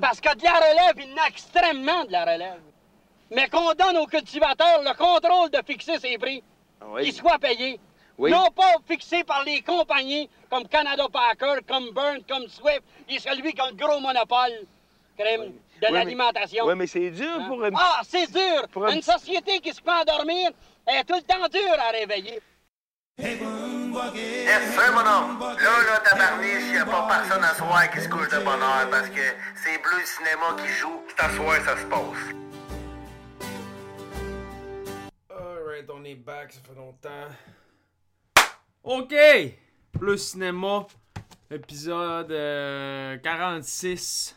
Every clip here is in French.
Parce que de la relève, il y en a extrêmement de la relève. Mais qu'on donne aux cultivateurs le contrôle de fixer ses prix, qu'ils soient payés. Oui. Non pas fixés par les compagnies comme Canada Packer, comme Burns, comme Swift, et celui qui a le gros monopole crème, de Oui, mais- l'alimentation. Oui, mais c'est dur Hein? pour une. Ah, c'est dur! Pour Une société qui se peut endormir est tout le temps dure à réveiller. Sir, mon homme. Là, là, tabarniche, y a pas personne à soir qui se couche de bonne heure parce que c'est Bleu Cinéma qui joue. C'est à soir, ça se passe. Alright, on est back, ça fait longtemps. Ok! Le cinéma, épisode euh, 46.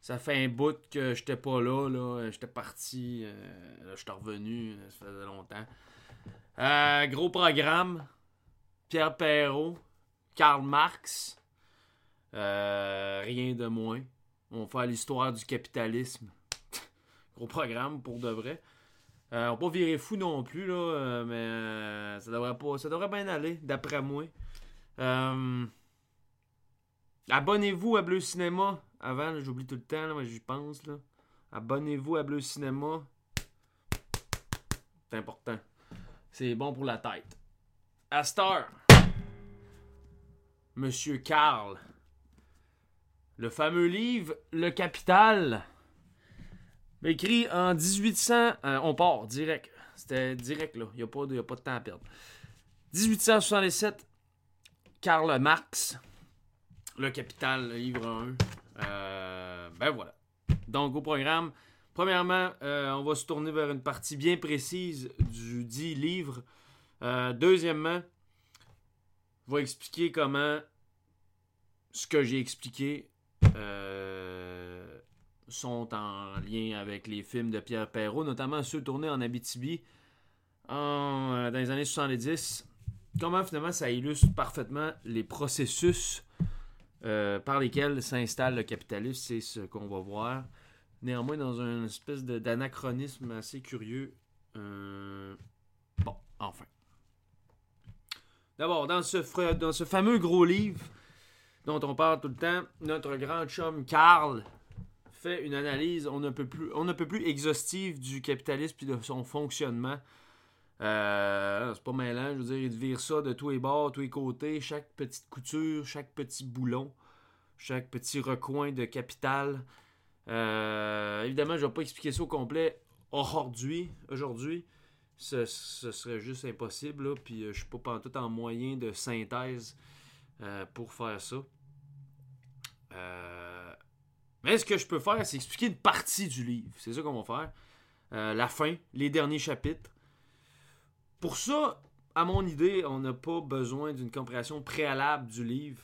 Ça fait un bout que j'étais pas là, là. J'étais parti, euh, là, j'étais revenu, euh, ça faisait longtemps. Euh, gros programme. Pierre Perrault, Karl Marx. Euh, rien de moins. On va faire l'histoire du capitalisme. gros programme pour de vrai. Euh, on va pas virer fou non plus, là, euh, mais euh, ça devrait pas. Ça devrait bien aller, d'après moi. Abonnez-vous à Bleu Cinéma. Avant, j'oublie tout le temps, là, mais j'y pense. Abonnez-vous à Bleu Cinéma. C'est important. C'est bon pour la tête. À cette heure, Monsieur Karl. Le fameux livre Le Capital. Écrit en 1800. euh, on part direct. C'était direct, là. Il n'y a, pas de- temps à perdre. 1867. Karl Marx. Le Capital, livre 1. Euh, ben voilà. Donc, au programme, premièrement, euh, on va se tourner vers une partie bien précise du dit livre. Deuxièmement, vais expliquer comment ce que j'ai expliqué euh, sont en lien avec les films de Pierre Perrault, notamment ceux tournés en Abitibi euh, dans les années 70. Comment finalement ça illustre parfaitement les processus euh, par lesquels s'installe le capitalisme, c'est ce qu'on va voir. Néanmoins, dans une espèce d'anachronisme assez curieux. Bon, enfin. D'abord, dans ce, fameux gros livre dont on parle tout le temps, notre grand chum Karl fait une analyse on ne peut plus, ne exhaustive du capitalisme et de son fonctionnement. Euh, c'est pas mêlant, je veux dire, il vire ça de tous les bords, tous les côtés, chaque petite couture, chaque petit boulon, chaque petit recoin de capital. Euh, évidemment, je vais pas expliquer ça au complet aujourd'hui. Aujourd'hui, ce, serait juste impossible, là, puis euh, je suis pas pantoute en moyen de synthèse euh, pour faire ça. Euh, mais ce que je peux faire, c'est expliquer une partie du livre. C'est ça qu'on va faire. La fin, les derniers chapitres. Pour ça, à mon idée, on n'a pas besoin d'une compréhension préalable du livre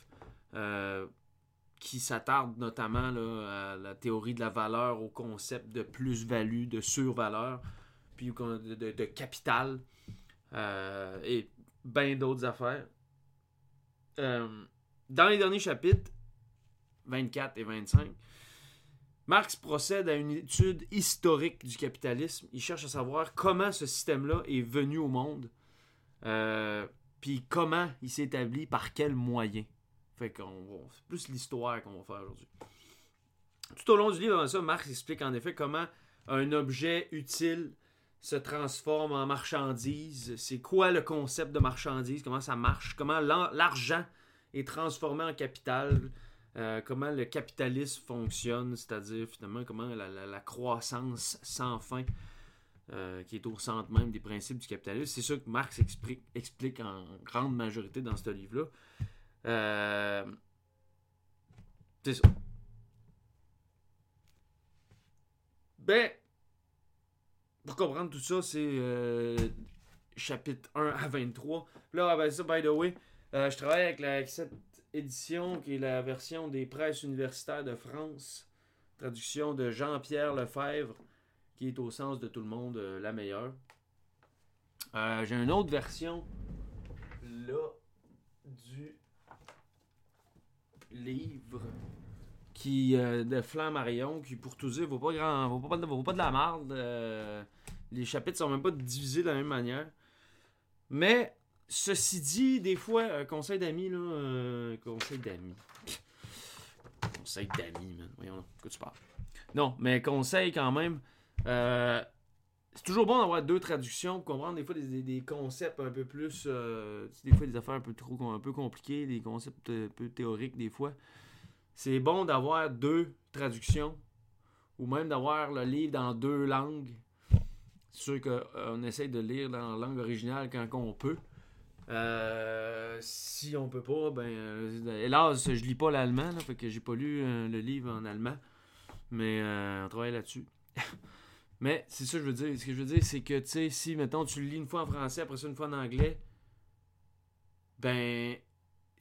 qui s'attarde notamment à la théorie de la valeur, au concept de plus-value, de survaleur, puis de, de- capital euh, et bien d'autres affaires. Euh, dans les derniers chapitres, 24 et 25, Marx procède à une étude historique du capitalisme. Il cherche à savoir comment ce système-là est venu au monde, euh, puis comment il s'est établi, par quels moyens. Fait qu'on c'est plus l'histoire qu'on va faire aujourd'hui. Tout au long du livre, ça, Marx explique en effet comment un objet utile se transforme en marchandise. C'est quoi le concept de marchandise, comment ça marche, comment l'argent est transformé en capital, euh, comment le capitalisme fonctionne, c'est-à-dire finalement comment la, croissance sans fin euh, qui est au centre même des principes du capitalisme. C'est ça que Marx explique, explique en grande majorité dans ce livre-là. Euh, c'est ça. Ben, pour comprendre tout ça, c'est euh, chapitre 1 à 23. Là, ben ça, by the way, euh, je travaille avec, cette édition qui est la version des presses universitaires de France. Traduction de Jean-Pierre Lefebvre, qui est au sens de tout le monde euh, la meilleure. J'ai une autre version là du livre qui euh, de Flammarion qui pour tout dire vaut pas grand vaut pas, vaut pas de la marde euh, les chapitres sont même pas divisés de la même manière mais ceci dit des fois euh, conseil d'amis là euh, conseil d'amis conseil d'amis man voyons donc. que tu parles? Non, mais conseil quand même. C'est toujours bon d'avoir deux traductions pour comprendre des fois des, concepts un peu plus. Des fois des affaires un peu trop un peu compliquées, des concepts un peu théoriques des fois. C'est bon d'avoir deux traductions ou même d'avoir le livre dans deux langues. C'est sûr qu'on essaye de lire dans la langue originale quand on peut. Euh, si on peut pas, ben hélas, je lis pas l'allemand, fait que j'ai pas lu le livre en allemand. Mais on travaille là-dessus. Mais c'est ça que je veux dire. Ce que je veux dire, c'est que, tu sais, si, mettons, tu le lis une fois en français, après ça une fois en anglais, ben,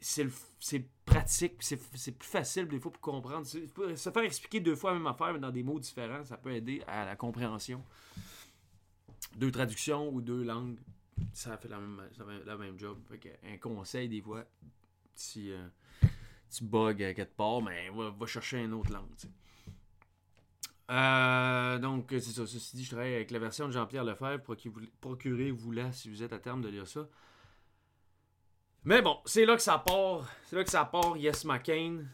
c'est pratique, c'est plus facile des fois pour comprendre. Se faire expliquer deux fois la même affaire, mais dans des mots différents, ça peut aider à la compréhension. Deux traductions ou deux langues, ça fait la même, la même job. un conseil, des fois, si euh, tu bugs à quelque part, mais ben, va, chercher une autre langue. Euh, donc, c'est ça. Ceci dit, je travaille avec la version de Jean-Pierre Lefebvre. Procurez-vous là si vous êtes à terme de lire ça. Mais bon, c'est là que ça part. C'est là que ça part, Yes McCain.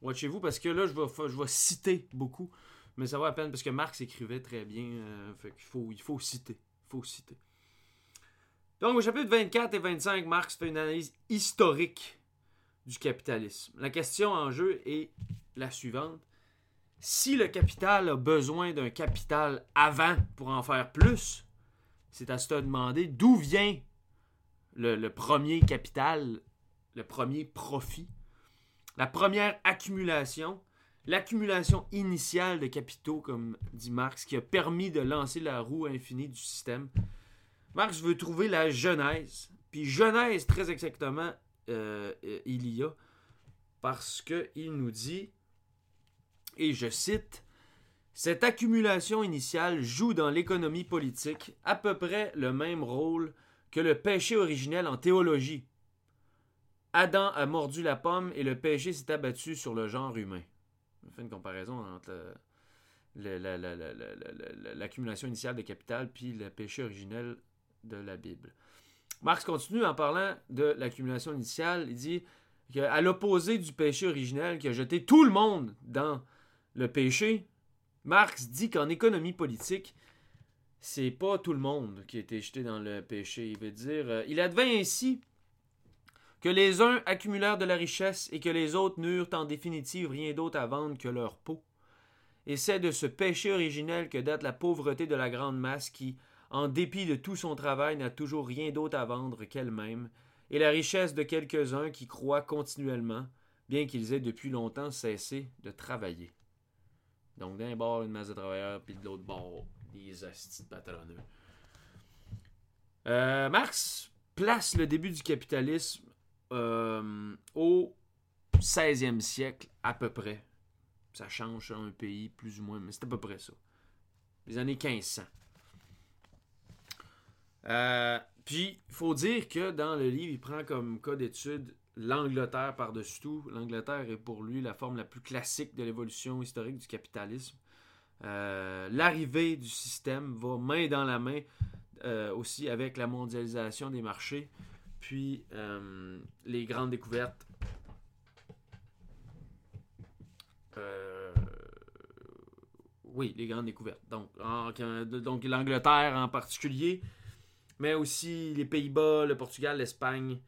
Watchez-vous parce que là, je vais, je vais citer beaucoup. Mais ça va à peine parce que Marx écrivait très bien. Euh, faut, il faut citer. Il faut citer. Donc, au chapitre 24 et 25, Marx fait une analyse historique du capitalisme. La question en jeu est la suivante si le capital a besoin d'un capital avant pour en faire plus, c'est à se demander d'où vient le, premier capital, le premier profit, la première accumulation, l'accumulation initiale de capitaux, comme dit Marx, qui a permis de lancer la roue infinie du système. Marx veut trouver la genèse. Puis genèse, très exactement, euh, il y a, parce qu'il nous dit et je cite, Cette accumulation initiale joue dans l'économie politique à peu près le même rôle que le péché originel en théologie. Adam a mordu la pomme et le péché s'est abattu sur le genre humain. On fait une comparaison entre l'accumulation initiale de capital puis le péché originel de la Bible. Marx continue en parlant de l'accumulation initiale. Il dit qu'à l'opposé du péché originel qui a jeté tout le monde dans le péché, Marx dit qu'en économie politique, c'est pas tout le monde qui a été jeté dans le péché. Il veut dire, euh, il advint ainsi que les uns accumulèrent de la richesse et que les autres n'eurent en définitive rien d'autre à vendre que leur peau. Et c'est de ce péché originel que date la pauvreté de la grande masse qui, en dépit de tout son travail, n'a toujours rien d'autre à vendre qu'elle-même, et la richesse de quelques-uns qui croient continuellement, bien qu'ils aient depuis longtemps cessé de travailler. Donc, d'un bord, une masse de travailleurs, puis de l'autre bord, des hosties de. Euh, Marx place le début du capitalisme euh, au 16e siècle, à peu près. Ça change un pays, plus ou moins, mais c'est à peu près ça. Les années 1500. Euh, puis, il faut dire que dans le livre, il prend comme cas d'étude l'Angleterre par-dessus tout. L'Angleterre est pour lui la forme la plus classique de l'évolution historique du capitalisme. Euh, l'arrivée du système va main dans la main euh, aussi avec la mondialisation des marchés, puis euh, les grandes découvertes. oui, les grandes découvertes. Donc, donc l'Angleterre en particulier, mais aussi les Pays-Bas, le Portugal, l'Espagne,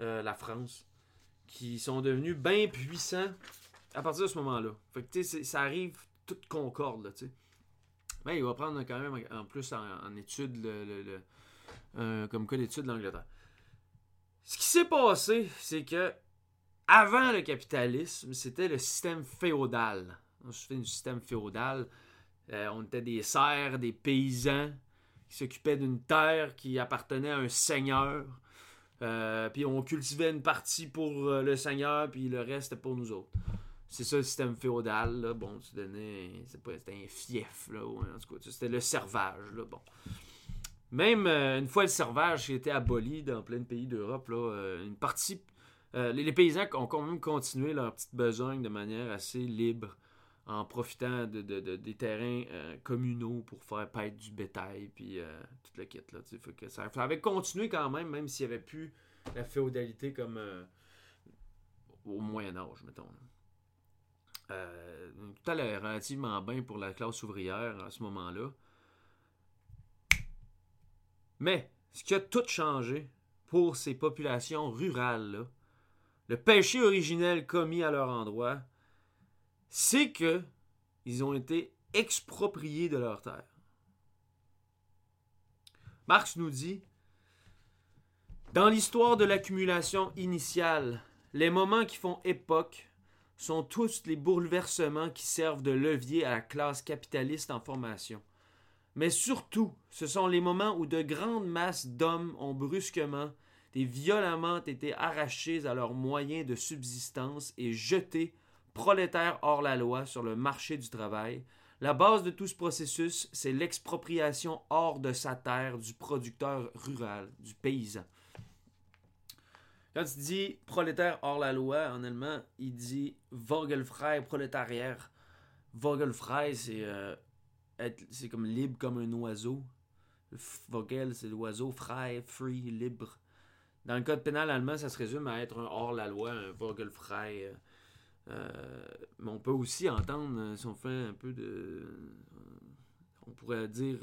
la France qui sont devenus bien puissants à partir de ce moment-là. Ça arrive toute concorde, là, tu sais. Mais il va prendre quand même en plus en, étude le, euh, comme cas d'étude de l'Angleterre. Ce qui s'est passé, c'est que avant le capitalisme, c'était le système féodal. C'était un système féodal. Euh, on était des serfs, des paysans qui s'occupaient d'une terre qui appartenait à un seigneur. Euh, puis on cultivait une partie pour le seigneur, puis le reste pour nous autres. C'est ça le système féodal, là. Bon, tu donnais. C'était un fief, là. en tout cas, c'était le servage, là. Bon. Même euh, une fois le servage qui était aboli dans plein de pays d'Europe, là, une partie. les, paysans ont quand même continué leur petite besogne de manière assez libre en profitant de, des terrains communaux pour faire paître du bétail, puis tout le kit. Là, ça, avait continué quand même, même s'il n'y avait plus la féodalité comme au Moyen Âge, mettons. Euh, tout allait relativement bien pour la classe ouvrière à ce moment-là. Mais ce qui a tout changé pour ces populations rurales-là, le péché originel commis à leur endroit, c'est que ils ont été expropriés de leurs terres. Marx nous dit Dans l'histoire de l'accumulation initiale, les moments qui font époque sont tous les bouleversements qui servent de levier à la classe capitaliste en formation. Mais surtout, ce sont les moments où de grandes masses d'hommes ont brusquement et violemment été arrachés à leurs moyens de subsistance et jetés, prolétaires hors la loi, sur le marché du travail. La base de tout ce processus, c'est l'expropriation hors de sa terre du producteur rural, du paysan. Quand il dit prolétaire hors la loi, en allemand, il dit Vogelfrei prolétarier. Vogelfrei, c'est euh, c'est comme libre comme un oiseau. Vogel, c'est l'oiseau. Frei, free, libre. Dans le code pénal allemand, ça se résume à être un hors-la-loi, un Vogelfrei. Euh, euh, mais on peut aussi entendre, euh, si on fait un peu de. On pourrait dire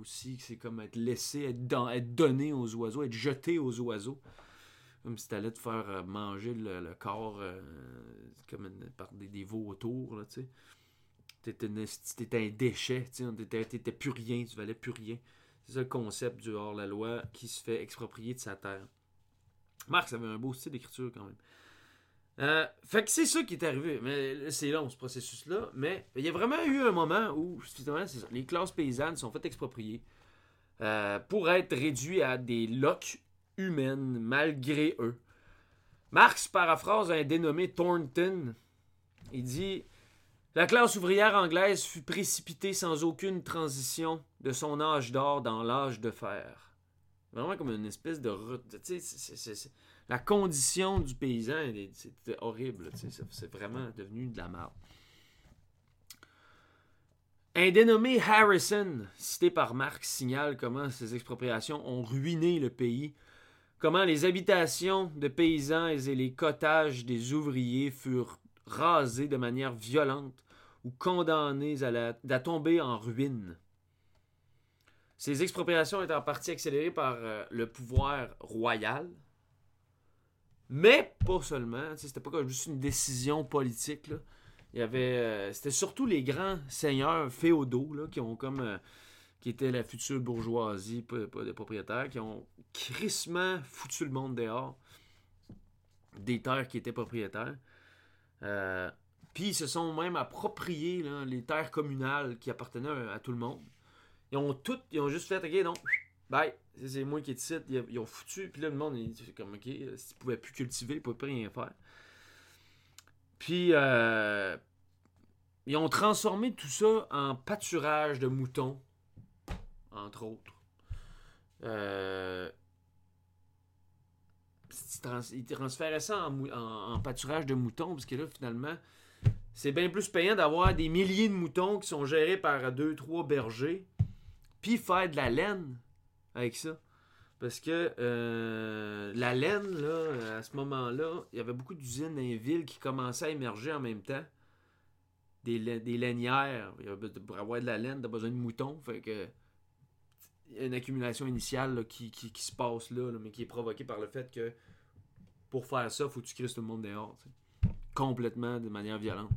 aussi que c'est comme être laissé, être, être, donné aux oiseaux, être jeté aux oiseaux. Comme si tu allais te faire manger le, corps comme par des, des vautours, tu sais. Un déchet, tu t'étais plus rien, tu valais plus rien. C'est ça le concept du hors-la-loi qui se fait exproprier de sa terre. Marx avait un beau style d'écriture quand même. Euh, fait que c'est ça qui est arrivé. Mais c'est long ce processus-là. Mais il y a vraiment eu un moment où finalement, les classes paysannes sont faites exproprier euh, pour être réduits à des locs humaines malgré eux. Marx paraphrase un dénommé Thornton. Il dit La classe ouvrière anglaise fut précipitée sans aucune transition de son âge d'or dans l'âge de fer. Vraiment comme une espèce de. la condition du paysan, c'est horrible. C'est vraiment devenu de la merde. Un dénommé Harrison, cité par Marx, signale comment ces expropriations ont ruiné le pays, comment les habitations de paysans et les cottages des ouvriers furent rasés de manière violente ou condamnés à, tomber en ruine. Ces expropriations étaient en partie accélérées par euh, le pouvoir royal, mais pas seulement. C'était pas juste une décision politique. Il y avait, euh, c'était surtout les grands seigneurs féodaux qui ont comme, euh, qui étaient la future bourgeoisie, des propriétaires, qui ont crissement foutu le monde dehors des terres qui étaient propriétaires. Puis ils se sont même appropriés les terres communales qui appartenaient à tout le monde. Ils ont tout, ils ont juste fait, ok, non, bye, c'est moi qui décide. Ils, ils ont foutu, puis là, le monde, il comme, ok, ils pouvaient plus cultiver, ils pouvaient plus rien faire. Puis, euh, ils ont transformé tout ça en pâturage de moutons, entre autres. Euh, ils transféraient ça en, pâturage de moutons, parce que là, finalement, c'est bien plus payant d'avoir des milliers de moutons qui sont gérés par deux, trois bergers puis faire de la laine avec ça. Parce que euh, la laine, là, à ce moment-là, il y avait beaucoup d'usines dans les villes qui commençaient à émerger en même temps. Des, lainières. Pour avoir de la laine, t'as besoin de moutons. Fait que. Une accumulation initiale qui, se passe là, mais qui est provoquée par le fait que pour faire ça, faut que tu crisses tout le monde dehors. Complètement de manière violente.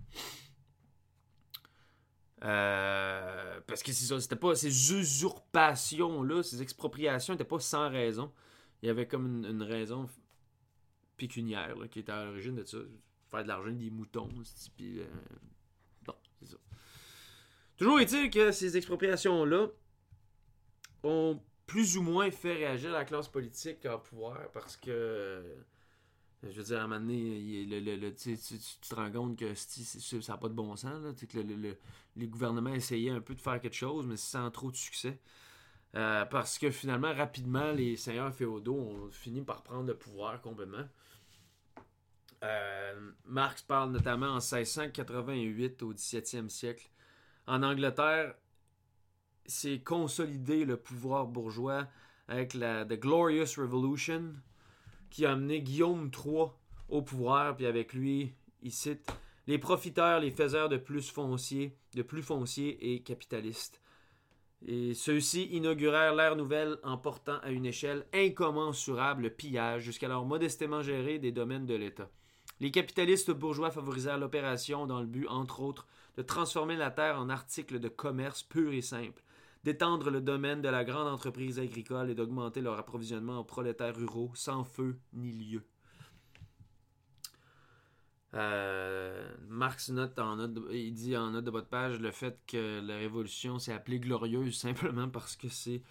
Euh, parce que c'est ça, c'était pas ces usurpations-là, ces expropriations n'étaient pas sans raison. Il y avait comme une, raison pécuniaire qui était à l'origine de ça. Faire de l'argent des moutons. Puis, euh, bon, c'est ça. Toujours est-il que ces expropriations-là ont plus ou moins fait réagir la classe politique au pouvoir parce que je veux dire, à un moment donné, tu, te rends compte que ça n'a pas de bon sens. Là, que le, les gouvernements essayaient un peu de faire quelque chose, mais sans trop de succès. Euh, parce que finalement, rapidement, les seigneurs féodaux ont fini par prendre le pouvoir complètement. Euh, Marx parle notamment en 1688 au 17e siècle. En Angleterre, c'est consolider le pouvoir bourgeois avec la The Glorious Revolution qui a amené Guillaume III au pouvoir, puis avec lui, il cite les profiteurs, les faiseurs de plus fonciers, de plus fonciers et capitalistes. Et ceux-ci inaugurèrent l'ère nouvelle en portant à une échelle incommensurable le pillage, jusqu'alors modestement géré des domaines de l'État. Les capitalistes bourgeois favorisèrent l'opération dans le but, entre autres, de transformer la terre en article de commerce pur et simple, d'étendre le domaine de la grande entreprise agricole et d'augmenter leur approvisionnement aux prolétaires ruraux sans feu ni lieu. Euh, Marx note en note il dit en note de votre page le fait que la révolution s'est appelée glorieuse simplement parce que c'est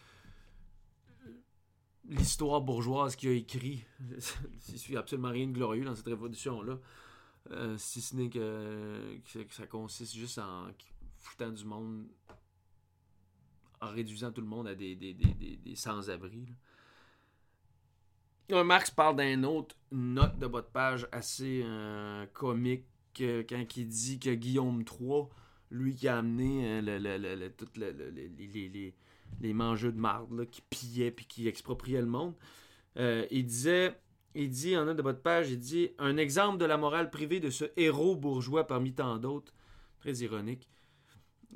l'histoire bourgeoise qui a écrit. Il suit absolument rien de glorieux dans cette révolution-là. Euh, si ce n'est que, ça consiste juste en foutant du monde, en réduisant tout le monde à des, des, des, sans-abri. Marx parle d'un autre note de votre page assez euh, comique quand il dit que Guillaume III, lui qui a amené toutes les mangeux de marde qui pillaient puis qui expropriaient le monde. Euh, il disait, il dit en un de votre page, il dit un exemple de la morale privée de ce héros bourgeois parmi tant d'autres, très ironique.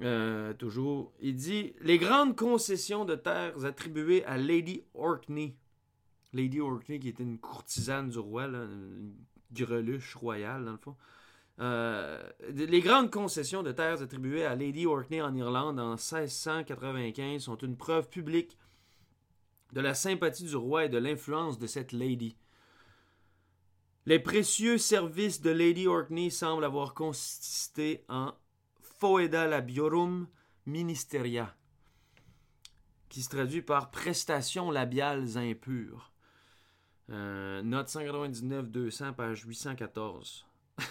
Euh, toujours, il dit les grandes concessions de terres attribuées à Lady Orkney. Lady Orkney qui était une courtisane du roi, une greluche royale dans le fond. Euh, les grandes concessions de terres attribuées à Lady Orkney en Irlande en 1695 sont une preuve publique de la sympathie du roi et de l'influence de cette lady. Les précieux services de Lady Orkney semblent avoir consisté en foeda labiorum ministeria, qui se traduit par prestations labiales impures. Euh, note 199-200, page 814.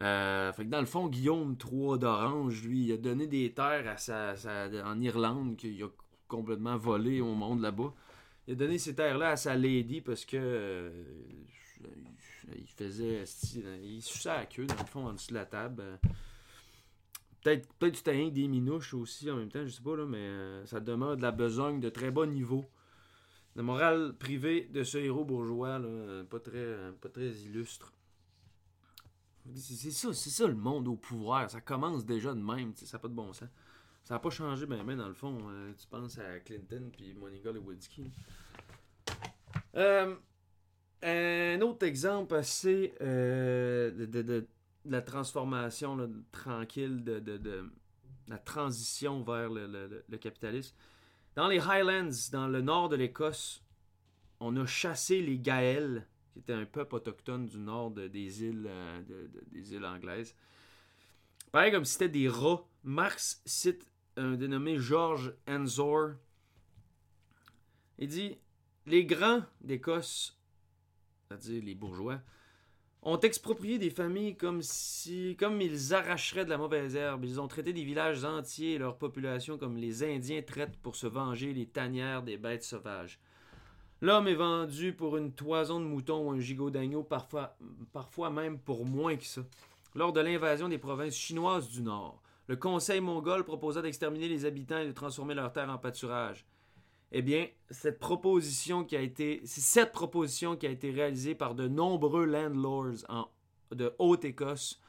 Euh, fait que dans le fond, Guillaume III d'Orange, lui, il a donné des terres en Irlande qu'il a complètement volé au monde là-bas. Il a donné ces terres-là à sa lady parce que euh, il faisait. Il suçait la queue, dans le fond, en dessous de la table. Peut-être peut tu t'as des minouches aussi en même temps, je sais pas, là, mais euh, ça demeure de la besogne de très bas niveau. La morale privée de ce héros bourgeois, là, pas, très, pas très illustre. C'est ça, c'est ça le monde au pouvoir. Ça commence déjà de même, ça n'a pas de bon sens. Ça n'a pas changé ben, ben dans le fond. Euh, tu penses à Clinton puis Monica Lewinsky. Euh, un autre exemple assez euh, de, la transformation tranquille, de, la transition vers le, capitalisme. Dans les Highlands, dans le nord de l'Écosse, on a chassé les Gaëls qui était un peuple autochtone du nord des, îles, euh, des îles anglaises. Pareil comme si c'était des rats. Marx cite un dénommé George Ensor. Il dit Les grands d'Écosse, c'est-à-dire les bourgeois, ont exproprié des familles comme si comme ils arracheraient de la mauvaise herbe. Ils ont traité des villages entiers et leur population comme les Indiens traitent pour se venger les tanières des bêtes sauvages. L'homme est vendu pour une toison de mouton ou un gigot d'agneau, parfois, parfois même pour moins que ça. Lors de l'invasion des provinces chinoises du Nord, le Conseil mongol proposa d'exterminer les habitants et de transformer leurs terres en pâturage. Eh bien, cette proposition qui a été, c'est cette proposition qui a été réalisée par de nombreux landlords en, de Haute-Écosse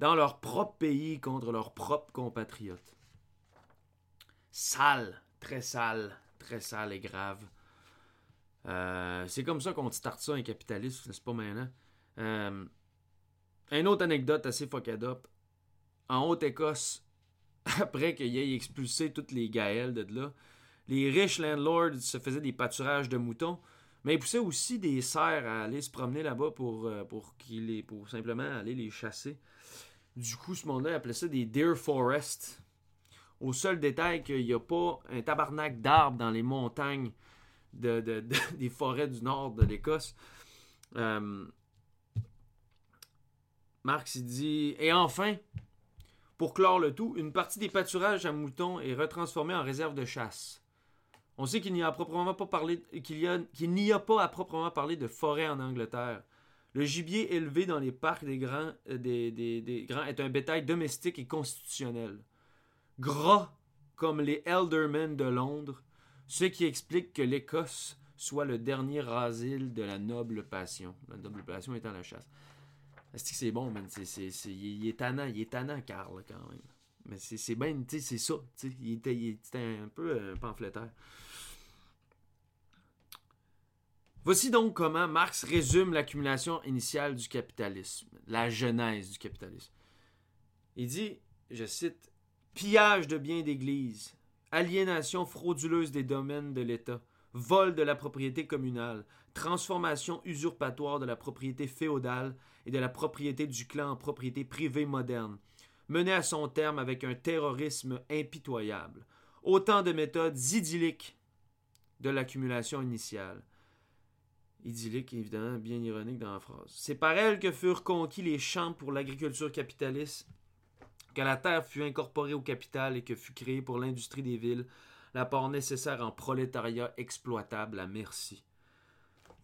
dans leur propre pays contre leurs propres compatriotes. Sale, très sale, très sale et grave. Euh, c'est comme ça qu'on starte ça, un capitaliste, n'est-ce pas maintenant? Euh, une autre anecdote assez fucked up. En Haute-Écosse, après qu'il ait expulsé toutes les Gaëls de là, les riches landlords se faisaient des pâturages de moutons, mais ils poussaient aussi des cerfs à aller se promener là-bas pour, euh, pour, les, pour simplement aller les chasser. Du coup, ce monde-là appelait ça des deer forests. Au seul détail qu'il n'y a pas un tabarnak d'arbres dans les montagnes de, des forêts du nord de l'Écosse. Euh, Marx dit Et enfin, pour clore le tout, une partie des pâturages à moutons est retransformée en réserve de chasse. On sait qu'il n'y a, pas qu'il n'y a pas à proprement parler de forêt en Angleterre. Le gibier élevé dans les parcs des grands, euh, des, grands est un bétail domestique et constitutionnel. Gras comme les Eldermen de Londres, ce qui explique que l'Écosse soit le dernier asile de la noble passion, la noble passion étant la chasse. Est-ce que c'est bon, man? C'est, il est tannant, il est tannant, Carl, quand même. Mais c'est, c'est tu sais, c'est ça. Il était, un peu un pamphlétaire. Voici donc comment Marx résume l'accumulation initiale du capitalisme, la genèse du capitalisme. Il dit, je cite, Pillage de biens d'église, aliénation frauduleuse des domaines de l'État, vol de la propriété communale, transformation usurpatoire de la propriété féodale et de la propriété du clan en propriété privée moderne, menée à son terme avec un terrorisme impitoyable. Autant de méthodes idylliques de l'accumulation initiale. Idyllique, évidemment, bien ironique dans la phrase. C'est par elle que furent conquis les champs pour l'agriculture capitaliste, que la terre fut incorporée au capital et que fut créée pour l'industrie des villes l'apport nécessaire en prolétariat exploitable à merci.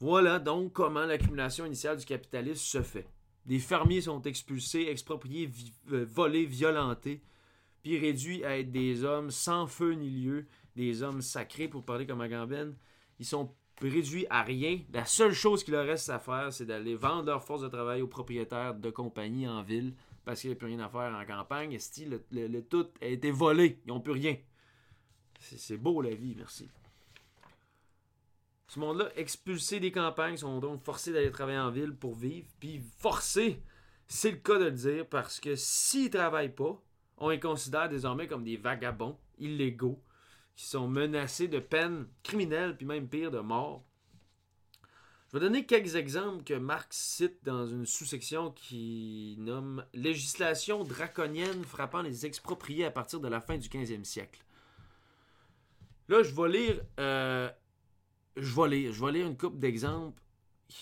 Voilà donc comment l'accumulation initiale du capitalisme se fait. Des fermiers sont expulsés, expropriés, euh, volés, violentés, puis réduits à être des hommes sans feu ni lieu, des hommes sacrés pour parler comme Agamben. Ils sont réduits à rien. La seule chose qu'il leur reste à faire, c'est d'aller vendre leur force de travail aux propriétaires de compagnies en ville parce qu'il n'y a plus rien à faire en campagne. Le, le, tout a été volé. Ils n'ont plus rien. C'est beau la vie, merci. Ce monde-là, expulsés des campagnes, sont donc forcés d'aller travailler en ville pour vivre. Puis forcés, c'est le cas de le dire, parce que s'ils ne travaillent pas, on les considère désormais comme des vagabonds illégaux qui sont menacés de peines criminelles, puis même pire, de mort. Je vais donner quelques exemples que Marx cite dans une sous-section qui nomme Législation draconienne frappant les expropriés à partir de la fin du 15e siècle. Là, je vais lire, euh, je vais lire, je vais lire une couple d'exemples.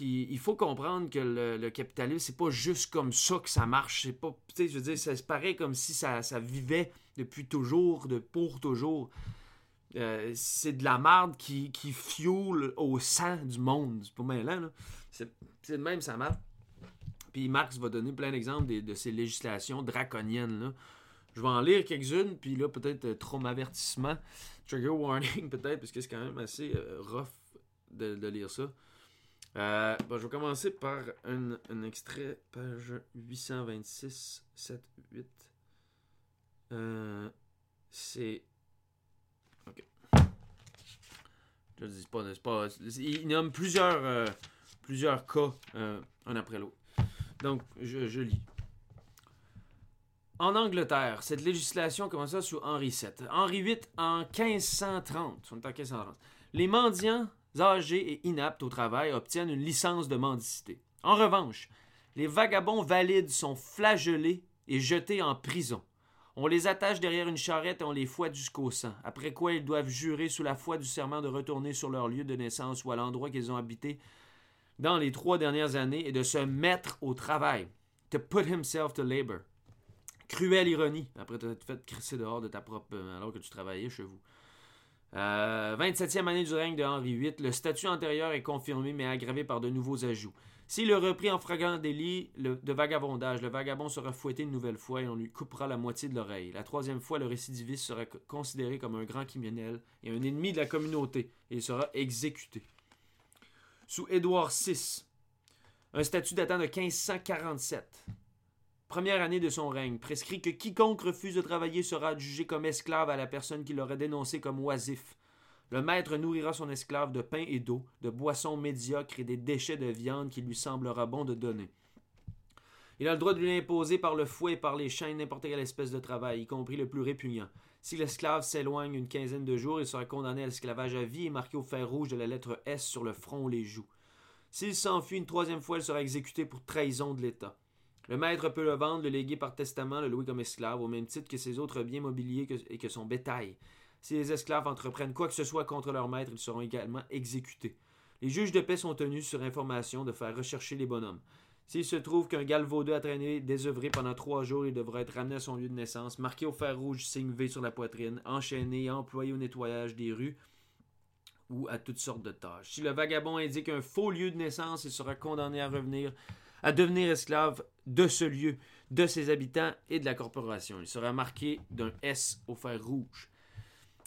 Il faut comprendre que le, le capitalisme, c'est pas juste comme ça que ça marche. C'est pas, je veux dire, ça se paraît comme si ça, ça vivait depuis toujours, de pour toujours. Euh, c'est de la merde qui, qui au sang du monde. C'est pas mal là. C'est de même, ça marche. Puis Marx va donner plein d'exemples de, de, ces législations draconiennes. Là. Je vais en lire quelques-unes, puis là, peut-être euh, trop m'avertissement. Trigger warning, peut-être, parce que c'est quand même assez euh, rough de, de, lire ça. Bon, je vais commencer par un, un extrait, page 826, 7, 8. Euh, c'est OK. Je dis pas, pas? Il nomme plusieurs, euh, plusieurs cas, euh, un après l'autre. Donc, je, lis. En Angleterre, cette législation commença sous Henri VII. Henri VIII en 1530. On est en 1530. Les mendiants âgés et inaptes au travail obtiennent une licence de mendicité. En revanche, les vagabonds valides sont flagellés et jetés en prison. On les attache derrière une charrette et on les fouette jusqu'au sang, après quoi ils doivent jurer sous la foi du serment de retourner sur leur lieu de naissance ou à l'endroit qu'ils ont habité dans les trois dernières années et de se mettre au travail. To put himself to labor. Cruelle ironie, après t'être fait crisser dehors de ta propre... Euh, alors que tu travaillais chez vous. Euh, 27e année du règne de Henri VIII, le statut antérieur est confirmé mais aggravé par de nouveaux ajouts. S'il est repris en flagrant délit de vagabondage, le vagabond sera fouetté une nouvelle fois et on lui coupera la moitié de l'oreille. La troisième fois, le récidiviste sera considéré comme un grand criminel et un ennemi de la communauté et il sera exécuté. Sous Édouard VI, un statut datant de 1547, première année de son règne, prescrit que quiconque refuse de travailler sera jugé comme esclave à la personne qui l'aurait dénoncé comme oisif. Le maître nourrira son esclave de pain et d'eau, de boissons médiocres et des déchets de viande qu'il lui semblera bon de donner. Il a le droit de lui imposer par le fouet et par les chaînes n'importe quelle espèce de travail, y compris le plus répugnant. Si l'esclave s'éloigne une quinzaine de jours, il sera condamné à l'esclavage à vie et marqué au fer rouge de la lettre S sur le front ou les joues. S'il s'enfuit une troisième fois, il sera exécuté pour trahison de l'État. Le maître peut le vendre, le léguer par testament, le louer comme esclave, au même titre que ses autres biens mobiliers et que son bétail. Si les esclaves entreprennent quoi que ce soit contre leur maître, ils seront également exécutés. Les juges de paix sont tenus, sur information, de faire rechercher les bonhommes. S'il se trouve qu'un galvaudeux a traîné désœuvré pendant trois jours, il devra être ramené à son lieu de naissance, marqué au fer rouge, signe V sur la poitrine, enchaîné, employé au nettoyage des rues ou à toutes sortes de tâches. Si le vagabond indique un faux lieu de naissance, il sera condamné à revenir, à devenir esclave de ce lieu, de ses habitants et de la corporation. Il sera marqué d'un S au fer rouge.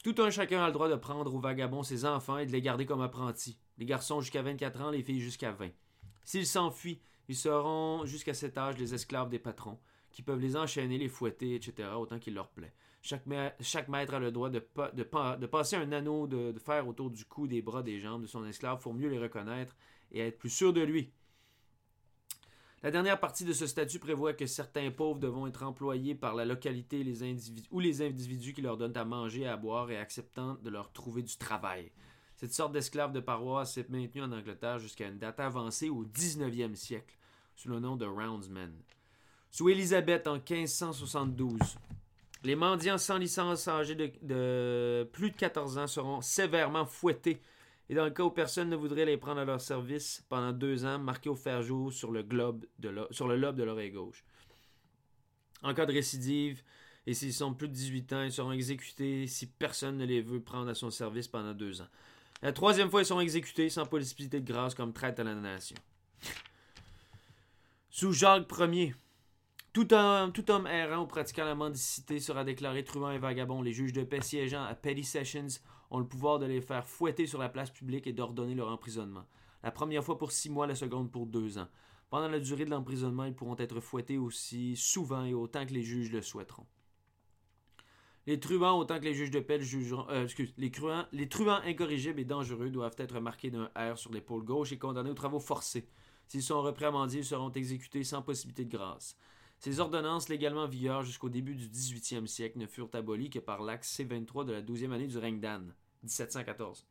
Tout un chacun a le droit de prendre au vagabond ses enfants et de les garder comme apprentis. Les garçons jusqu'à 24 ans, les filles jusqu'à 20. S'il s'enfuit, Ils seront jusqu'à cet âge les esclaves des patrons, qui peuvent les enchaîner, les fouetter, etc., autant qu'il leur plaît. Chaque, maître a le droit de, passer un anneau de, fer autour du cou, des bras, des jambes de son esclave pour mieux les reconnaître et être plus sûr de lui. La dernière partie de ce statut prévoit que certains pauvres devront être employés par la localité ou les individus qui leur donnent à manger, à boire et acceptant de leur trouver du travail. Cette sorte d'esclave de paroisse s'est maintenue en Angleterre jusqu'à une date avancée au 19e siècle, sous le nom de roundsmen. Sous Élisabeth en 1572, les mendiants sans licence âgés de, plus de 14 ans seront sévèrement fouettés et dans le cas où personne ne voudrait les prendre à leur service pendant deux ans, marqués au fer jour sur le, globe de sur le lobe de l'oreille gauche. En cas de récidive, et s'ils sont plus de 18 ans, ils seront exécutés si personne ne les veut prendre à son service pendant deux ans. La troisième fois, ils seront exécutés sans possibilité de grâce comme traite à la nation. Sous Jacques Ier, tout homme, tout homme errant ou pratiquant la mendicité sera déclaré truand et vagabond. Les juges de paix siégeant à Petty Sessions ont le pouvoir de les faire fouetter sur la place publique et d'ordonner leur emprisonnement. La première fois pour six mois, la seconde pour deux ans. Pendant la durée de l'emprisonnement, ils pourront être fouettés aussi souvent et autant que les juges le souhaiteront. Les truands, autant que les juges de paix jugeront. Euh, les, truands, les truands incorrigibles et dangereux doivent être marqués d'un R sur l'épaule gauche et condamnés aux travaux forcés. S'ils sont mendier, ils seront exécutés sans possibilité de grâce. Ces ordonnances, légalement vigueur jusqu'au début du 18e siècle, ne furent abolies que par l'acte C-23 de la 12e année du règne d'Anne, 1714.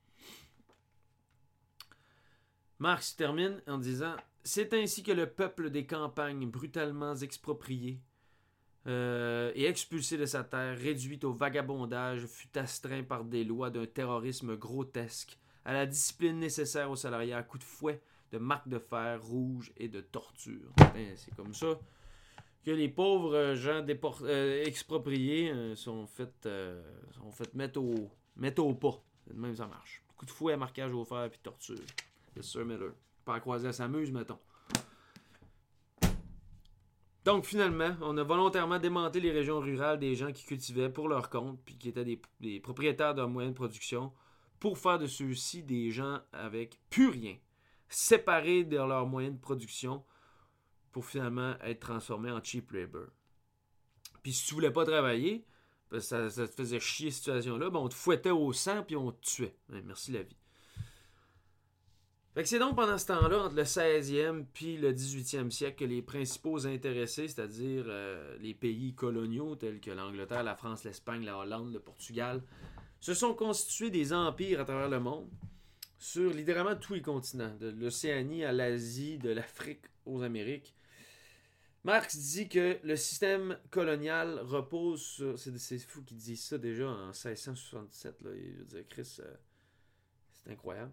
Marx termine en disant C'est ainsi que le peuple des campagnes, brutalement exproprié euh, et expulsé de sa terre, réduit au vagabondage, fut astreint par des lois d'un terrorisme grotesque, à la discipline nécessaire aux salariés à coups de fouet, de marques de fer rouges et de torture. Ben, c'est comme ça que les pauvres gens euh, expropriés euh, sont faits fait mettre au, mettre au pas. Même ça marche. Coup de fouet, marquage au fer puis torture. Yes sir, Miller. Pas à croiser, s'amuse, mettons. Donc finalement, on a volontairement démantelé les régions rurales des gens qui cultivaient pour leur compte, puis qui étaient des, propriétaires de moyens de production, pour faire de ceux-ci des gens avec plus rien, séparés de leurs moyens de production, pour finalement être transformés en cheap labor. Puis si tu voulais pas travailler, que ça, te faisait chier cette situation-là, ben on te fouettait au sang puis on te tuait. merci la vie. C'est donc pendant ce temps-là, entre le 16e puis le 18e siècle, que les principaux intéressés, c'est-à-dire euh, les pays coloniaux tels que l'Angleterre, la France, l'Espagne, la Hollande, le Portugal, se sont constitués des empires à travers le monde sur littéralement tous les continents, de l'Océanie à l'Asie, de l'Afrique aux Amériques. Marx dit que le système colonial repose sur. C'est fou qu'il dise ça déjà en 1667. Là. Veut dire, Chris, euh, c'est incroyable.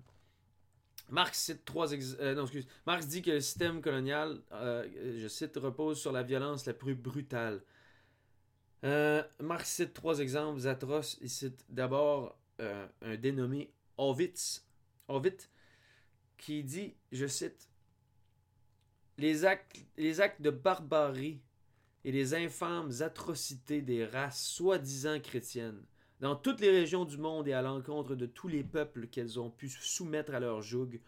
Marx cite trois euh. Marx dit que le système colonial, euh, je cite, repose sur la violence la plus brutale. Marx cite trois exemples atroces. Il cite d'abord un dénommé Ovitz, Ovid, qui dit, je cite, les actes, de barbarie et les infâmes atrocités des races soi-disant chrétiennes dans toutes les régions du monde et à l'encontre de tous les peuples qu'elles ont pu soumettre à leur joug,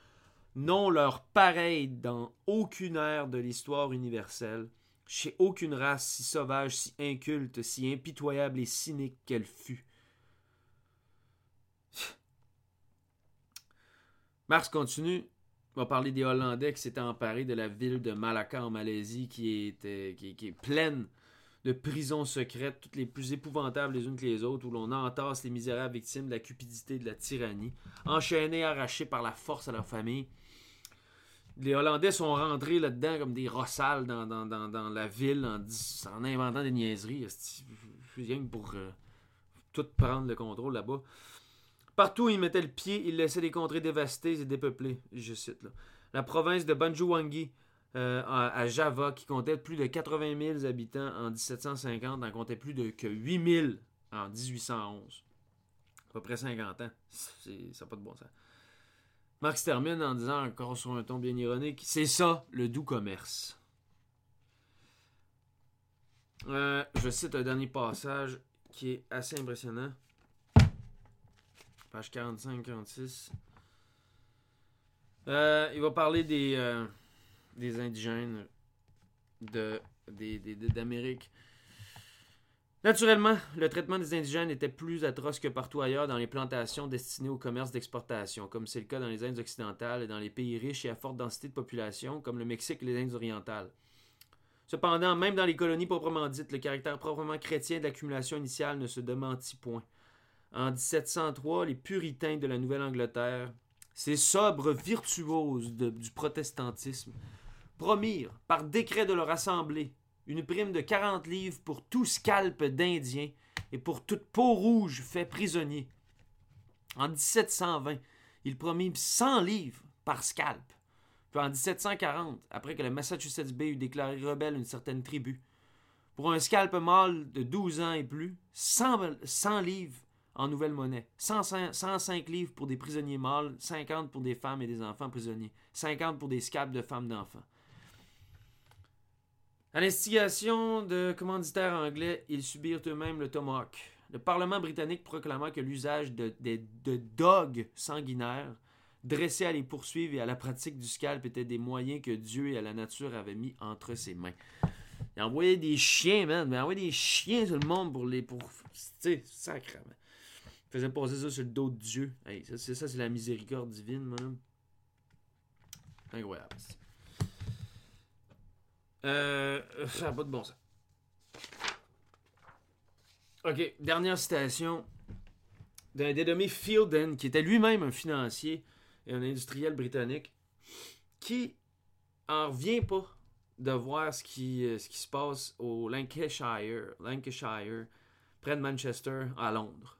n'ont leur pareil dans aucune ère de l'histoire universelle, chez aucune race si sauvage, si inculte, si impitoyable et cynique qu'elle fût. Mars continue va parler des Hollandais qui s'étaient emparés de la ville de Malacca en Malaisie, qui, était, est pleine de prisons secrètes, toutes les plus épouvantables les unes que les autres, où l'on entasse les misérables victimes de la cupidité et de la tyrannie, enchaînés, arrachés par la force à leur famille. Les Hollandais sont rentrés là-dedans comme des rossales dans, dans, la ville en, inventant des niaiseries. Rien pour euh, tout prendre le contrôle là-bas. Partout où il mettait le pied, il laissait des contrées dévastées et dépeuplées. Je cite là. La province de Banjuwangi euh, à Java, qui comptait plus de 80 000 habitants en 1750, n'en comptait plus de que 8 000 en 1811. À peu près 50 ans. Ça n'a pas de bon sens. Marx termine en disant encore sur un ton bien ironique C'est ça le doux commerce. Euh, je cite un dernier passage qui est assez impressionnant. Page 45-46. Euh, il va parler des, euh, des indigènes d'Amérique. Naturellement, le traitement des indigènes était plus atroce que partout ailleurs dans les plantations destinées au commerce d'exportation, comme c'est le cas dans les Indes occidentales et dans les pays riches et à forte densité de population, comme le Mexique et les Indes orientales. Cependant, même dans les colonies proprement dites, le caractère proprement chrétien de l'accumulation initiale ne se démentit point. En 1703, les puritains de la Nouvelle-Angleterre, ces sobres virtuoses du protestantisme, promirent, par décret de leur assemblée, une prime de 40 livres pour tout scalp d'Indien et pour toute peau rouge fait prisonnier. En 1720, ils promirent 100 livres par scalp. Puis en 1740, après que le Massachusetts Bay eut déclaré rebelle une certaine tribu, pour un scalp mâle de 12 ans et plus, 100, 100 livres en nouvelle monnaie, 105, livres pour des prisonniers mâles, 50 pour des femmes et des enfants prisonniers, 50 pour des scalps de femmes d'enfants. À l'instigation de commanditaires anglais, ils subirent eux-mêmes le tomahawk. Le Parlement britannique proclama que l'usage de, de, dogs sanguinaires dressés à les poursuivre et à la pratique du scalp étaient des moyens que Dieu et la nature avaient mis entre ses mains. Il envoyait des chiens, man. Il envoyait des chiens sur le monde pour les. Pour, tu sais, sacrément. Faisait passer ça sur le dos de Dieu. Hey, ça, c'est ça, c'est la miséricorde divine, man. Incroyable. Euh, pas de bon sens. Ok, dernière citation d'un dénommé Fielden, qui était lui-même un financier et un industriel britannique, qui en revient pas de voir ce qui, euh, ce qui se passe au Lancashire, Lancashire, près de Manchester, à Londres.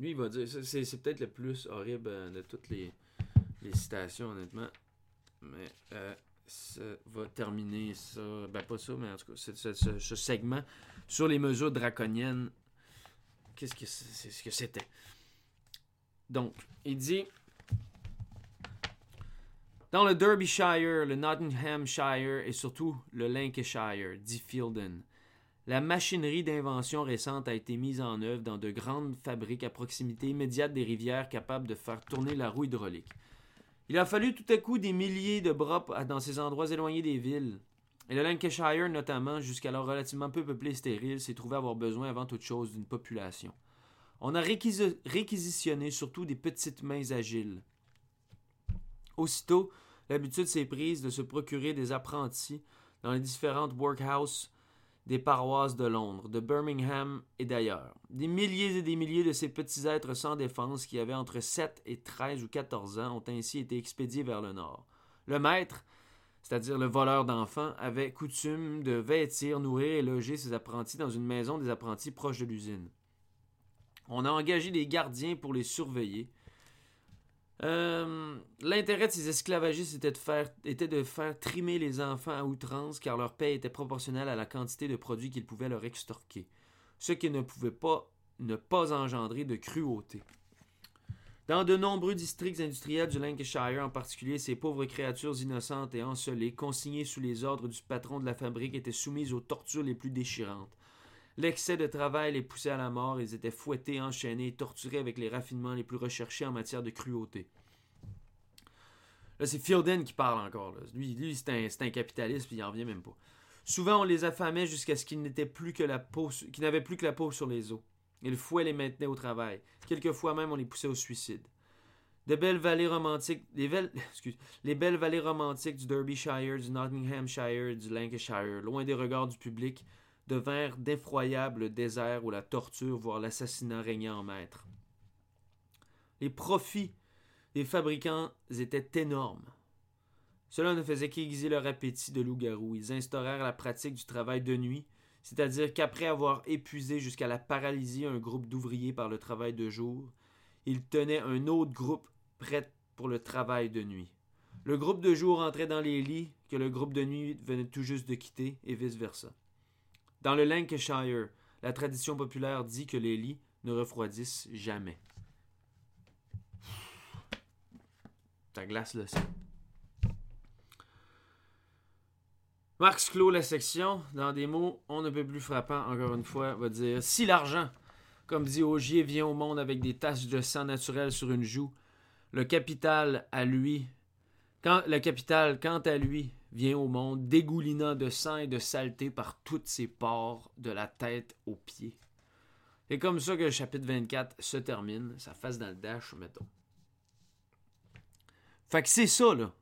Lui, il va dire, c'est peut-être le plus horrible euh, de toutes les, citations, honnêtement. Mais euh, ça va terminer ça. Ben, pas ça, mais en tout cas, ce, segment sur les mesures draconiennes. Qu'est-ce que c'est ce que c'était? Donc, il dit. Dans le Derbyshire, le Nottinghamshire et surtout le Lancashire, dit Fielden, la machinerie d'invention récente a été mise en œuvre dans de grandes fabriques à proximité immédiate des rivières capables de faire tourner la roue hydraulique. Il a fallu tout à coup des milliers de bras dans ces endroits éloignés des villes. Et le Lancashire, notamment, jusqu'alors relativement peu peuplé et stérile, s'est trouvé avoir besoin avant toute chose d'une population. On a réquisitionné surtout des petites mains agiles. Aussitôt, l'habitude s'est prise de se procurer des apprentis dans les différentes workhouses des paroisses de Londres, de Birmingham et d'ailleurs. Des milliers et des milliers de ces petits êtres sans défense qui avaient entre 7 et 13 ou 14 ans ont ainsi été expédiés vers le nord. Le maître, c'est-à-dire le voleur d'enfants, avait coutume de vêtir, nourrir et loger ses apprentis dans une maison des apprentis proche de l'usine. On a engagé des gardiens pour les surveiller, euh, l'intérêt de ces esclavagistes était de, faire, trimer les enfants à outrance car leur paie était proportionnelle à la quantité de produits qu'ils pouvaient leur extorquer, ce qui ne pouvait pas ne pas engendrer de cruauté. Dans de nombreux districts industriels du Lancashire en particulier, ces pauvres créatures innocentes et encelées, consignées sous les ordres du patron de la fabrique, étaient soumises aux tortures les plus déchirantes. L'excès de travail les poussait à la mort, ils étaient fouettés, enchaînés, torturés avec les raffinements les plus recherchés en matière de cruauté. Là, c'est Fielden qui parle encore. Lui, c'est un, un, capitaliste, puis il en revient même pas. Souvent, on les affamait jusqu'à ce qu'ils n'étaient plus que la peau, qu'ils n'avaient plus que la peau sur les os. Et le fouet les maintenait au travail. Quelquefois même, on les poussait au suicide. De belles vallées romantiques, les, les belles vallées romantiques du Derbyshire, du Nottinghamshire, du Lancashire, loin des regards du public, devinrent d'effroyables déserts où la torture, voire l'assassinat régnait en maître. Les profits des fabricants étaient énormes. Cela ne faisait qu'aiguiser leur appétit de loup-garou. Ils instaurèrent la pratique du travail de nuit, c'est-à-dire qu'après avoir épuisé jusqu'à la paralysie un groupe d'ouvriers par le travail de jour, ils tenaient un autre groupe prêt pour le travail de nuit. Le groupe de jour entrait dans les lits que le groupe de nuit venait tout juste de quitter, et vice-versa. Dans le Lancashire, la tradition populaire dit que les lits ne refroidissent jamais. Ta glace le sang. Marx clôt la section dans des mots on ne peut plus frappant, encore une fois, va dire Si l'argent, comme dit Augier, vient au monde avec des taches de sang naturel sur une joue, le capital, à lui, Quand le capital, quant à lui, vient au monde, dégoulinant de sang et de saleté par toutes ses pores, de la tête aux pieds. C'est comme ça que le chapitre 24 se termine, ça face dans le dash, mettons. Fait que c'est ça, là.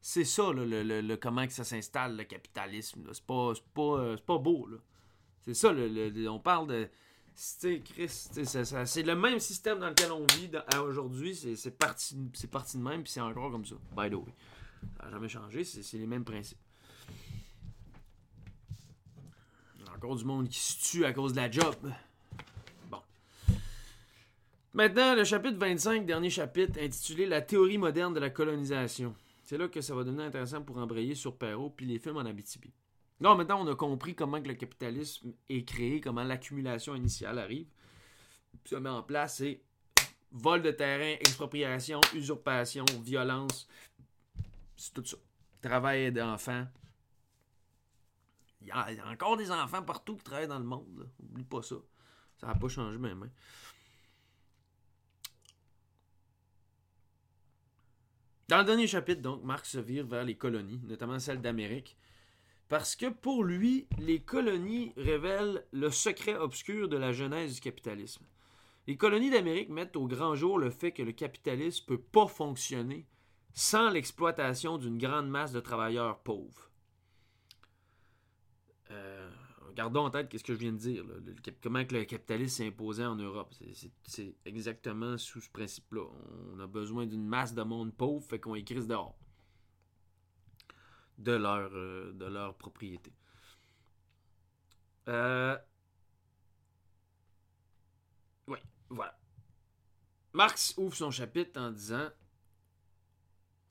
C'est ça, là, le, comment que ça s'installe, le capitalisme. C'est pas, pas, euh, pas beau, là. C'est ça, le, on parle de. C'est le même système dans lequel on vit aujourd'hui. C'est parti, parti de même, puis c'est encore comme ça. By the way. Ça n'a jamais changé, c'est les mêmes principes. Encore du monde qui se tue à cause de la job. Bon. Maintenant, le chapitre 25, dernier chapitre, intitulé La théorie moderne de la colonisation. C'est là que ça va devenir intéressant pour embrayer sur Perrault puis les films en Abitibi. Non, maintenant, on a compris comment que le capitalisme est créé, comment l'accumulation initiale arrive. Puis ça met en place, c'est vol de terrain, expropriation, usurpation, violence. C'est tout ça. Travail d'enfants. Il y, a, encore des enfants partout qui travaillent dans le monde. Oublie pas ça. Ça n'a pas changé même. Dans le dernier chapitre, donc, Marx se vire vers les colonies, notamment celles d'Amérique, parce que pour lui, les colonies révèlent le secret obscur de la genèse du capitalisme. Les colonies d'Amérique mettent au grand jour le fait que le capitalisme ne peut pas fonctionner sans l'exploitation d'une grande masse de travailleurs pauvres. Euh, gardons en tête ce que je viens de dire. comment que le capitalisme s'est imposé en Europe. C'est exactement sous ce principe-là. On a besoin d'une masse de monde pauvre, fait qu'on écrit dehors de leur, euh, de leur propriété. Euh... Oui, voilà. Marx ouvre son chapitre en disant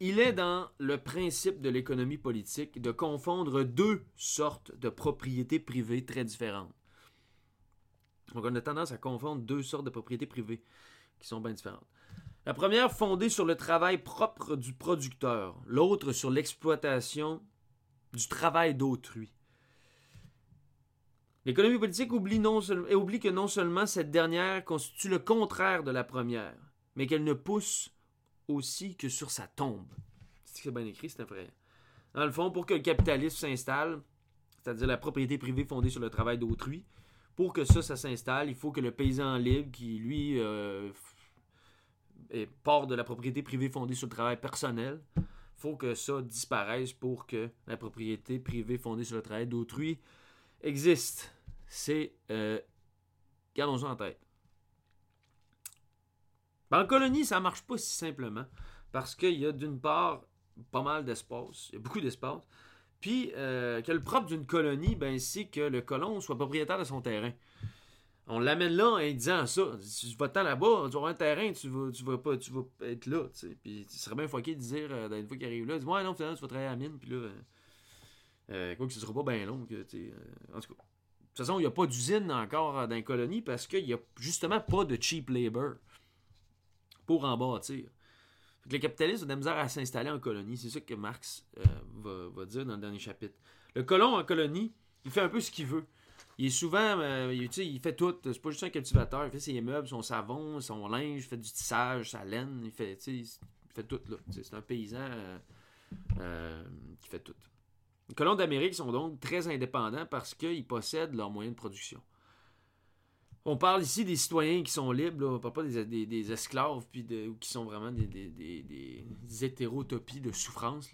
Il est dans le principe de l'économie politique de confondre deux sortes de propriétés privées très différentes. Donc on a tendance à confondre deux sortes de propriétés privées qui sont bien différentes. La première fondée sur le travail propre du producteur, l'autre sur l'exploitation du travail d'autrui. L'économie politique oublie, non oublie que non seulement cette dernière constitue le contraire de la première, mais qu'elle ne pousse aussi que sur sa tombe. C'est bien écrit, c'est vrai. Dans le fond, pour que le capitalisme s'installe, c'est-à-dire la propriété privée fondée sur le travail d'autrui, pour que ça, ça s'installe, il faut que le paysan libre, qui lui euh, et part de la propriété privée fondée sur le travail personnel. faut que ça disparaisse pour que la propriété privée fondée sur le travail d'autrui existe. C'est. Euh, gardons ça en tête. En colonie, ça marche pas si simplement. Parce qu'il y a d'une part pas mal d'espace. Il y a beaucoup d'espace. Puis euh, que le propre d'une colonie, ben, c'est que le colon soit propriétaire de son terrain on l'amène là en disant ça. Tu vas là-bas, tu avoir un terrain, tu vas, tu vas pas tu être là. sais. Puis tu serais bien foqué de dire, euh, une fois qu'il arrive là, dis moi non, finalement, tu vas travailler à la mine, puis là, euh, euh, quoi que ce sera pas bien long. Que, en tout cas. De toute façon, il n'y a pas d'usine encore dans les colonies parce qu'il n'y a justement pas de cheap labor pour en bâtir. Fait que le capitalisme a de la misère à s'installer en colonie. C'est ça que Marx va, va dire dans le dernier chapitre. Le colon en colonie, il fait un peu ce qu'il veut. Il est souvent, euh, il, fait tout. C'est pas juste un cultivateur. Il fait ses meubles, son savon, son linge, il fait du tissage, sa laine. Il fait, il fait tout. C'est un paysan euh, euh, qui fait tout. Les colons d'Amérique sont donc très indépendants parce qu'ils possèdent leurs moyens de production. On parle ici des citoyens qui sont libres, on parle pas des, esclaves puis de, qui sont vraiment des, des, hétérotopies de souffrance.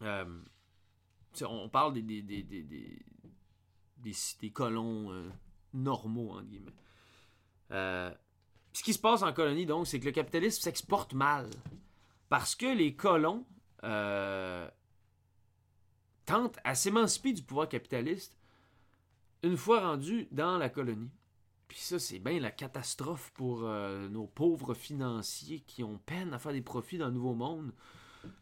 Là. on parle des, des, colons euh, normaux, entre guillemets. Euh, ce qui se passe en colonie, donc, c'est que le capitalisme s'exporte mal. Parce que les colons euh, tentent à s'émanciper du pouvoir capitaliste une fois rendus dans la colonie. Puis ça, c'est bien la catastrophe pour nos pauvres financiers qui ont peine à faire des profits dans le Nouveau Monde.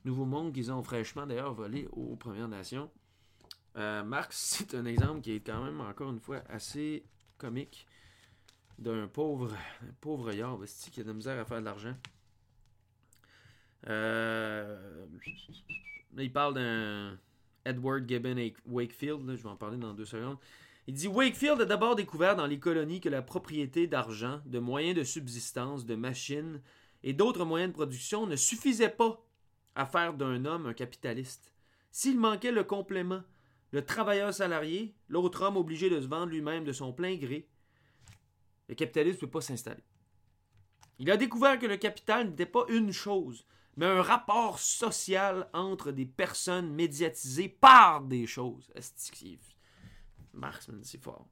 Nouveau Monde qu'ils ont fraîchement d'ailleurs volé aux Premières Nations. Euh, Marx, c'est un exemple qui est quand même, encore une fois, assez comique d'un pauvre, un pauvre yard qui a de la misère à faire de l'argent. Euh, il parle d'un Edward Gibbon Wakefield, je vais en parler dans deux secondes. Il dit Wakefield a d'abord découvert dans les colonies que la propriété d'argent, de moyens de subsistance, de machines et d'autres moyens de production ne suffisait pas à faire d'un homme un capitaliste. S'il manquait le complément, le travailleur salarié, l'autre homme obligé de se vendre lui-même de son plein gré, le capitalisme ne peut pas s'installer. Il a découvert que le capital n'était pas une chose, mais un rapport social entre des personnes médiatisées par des choses. Marx, c'est fort.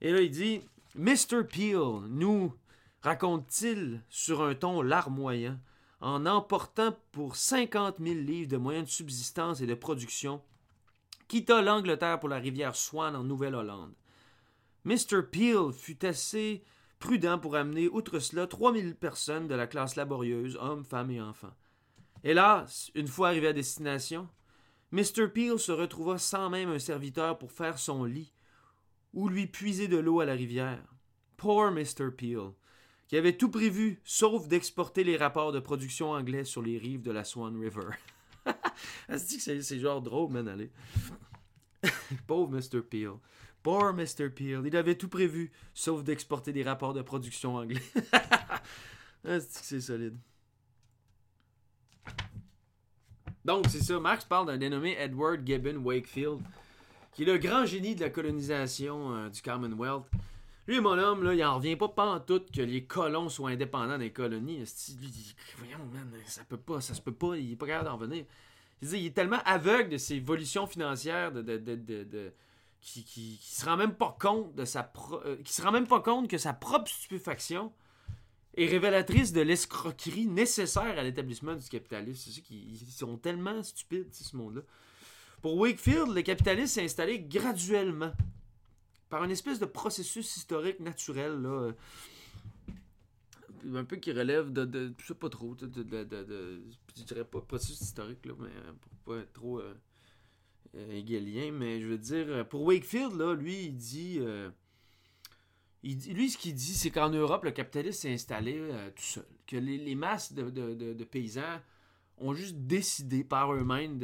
Et là, il dit Mr. Peel nous raconte-t-il sur un ton larmoyant, en emportant pour 50 000 livres de moyens de subsistance et de production, quitta l'Angleterre pour la rivière Swan en Nouvelle-Hollande. Mr. Peel fut assez prudent pour amener, outre cela, 3000 personnes de la classe laborieuse, hommes, femmes et enfants. Hélas, une fois arrivé à destination, Mr. Peel se retrouva sans même un serviteur pour faire son lit ou lui puiser de l'eau à la rivière. Poor Mr. Peel, qui avait tout prévu, sauf d'exporter les rapports de production anglais sur les rives de la Swan River. c'est genre drôle, man, allez? Pauvre Mr. Peel. Poor Mr. Peel. Il avait tout prévu, sauf d'exporter des rapports de production anglais. c'est solide? Donc, c'est ça. Marx parle d'un dénommé Edward Gibbon Wakefield, qui est le grand génie de la colonisation euh, du Commonwealth. Lui, mon homme, là, il en revient pas tout que les colons soient indépendants des colonies. Lui, voyons, ça peut pas, ça se peut pas, il est pas capable d'en venir. Il est tellement aveugle de ses évolutions financières, de, qui, même pas sa euh, se rend même pas compte que sa propre stupéfaction est révélatrice de l'escroquerie nécessaire à l'établissement du capitalisme. C'est ceux qui sont tellement stupides, ce monde-là. Pour Wakefield, le capitalisme s'est installé graduellement par une espèce de processus historique naturel, là, euh, un peu qui relève de, je sais pas trop, de, je dirais pas processus historique, là, mais euh, pour pas être trop euh, euh mais je veux dire, pour Wakefield, là, lui, il dit, lui, ce qu'il dit, c'est qu'en Europe, le capitalisme s'est installé tout seul, que les, masses de, paysans ont juste décidé par eux-mêmes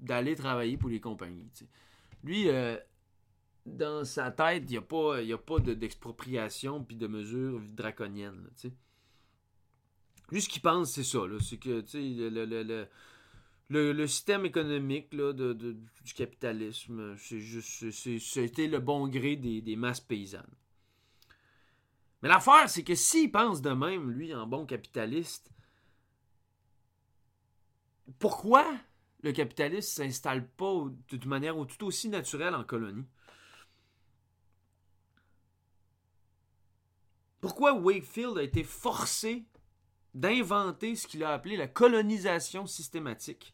d'aller travailler pour les compagnies. Lui, dans sa tête, il n'y a pas, pas d'expropriation puis de mesures draconiennes. Lui, ce qu'il pense, c'est ça. C'est que le, système économique du capitalisme, c'est juste. C'était le bon gré des masses paysannes. Mais l'affaire, c'est que s'il pense de même, lui, en bon capitaliste, pourquoi le capitalisme s'installe pas de manière tout aussi naturelle en colonie? Pourquoi Wakefield a été forcé d'inventer ce qu'il a appelé la colonisation systématique?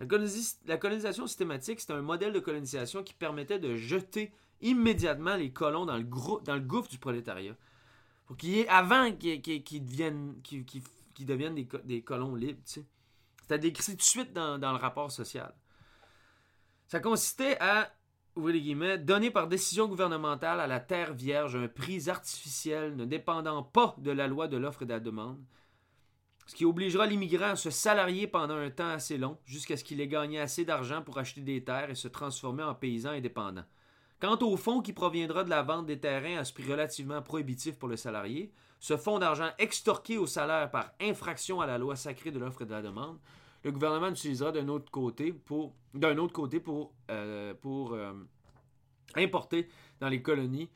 La, colonisation systématique, c'est un modèle de colonisation qui permettait de jeter immédiatement les colons dans le, gouffre du prolétariat. Pour qu'il y ait, avant qu'ils deviennent, des, colons libres. C'était décrit tout de suite dans le rapport social. Ça consistait à guillemets, donner par décision gouvernementale à la terre vierge un prix artificiel ne dépendant pas de la loi de l'offre et de la demande, ce qui obligera l'immigrant à se salarier pendant un temps assez long jusqu'à ce qu'il ait gagné assez d'argent pour acheter des terres et se transformer en paysan indépendant. Quant au fonds qui proviendra de la vente des terrains à ce prix relativement prohibitif pour le salarié, ce fonds d'argent extorqué au salaire par infraction à la loi sacrée de l'offre et de la demande le gouvernement utilisera d'un autre côté pour euh, euh, importer dans les colonies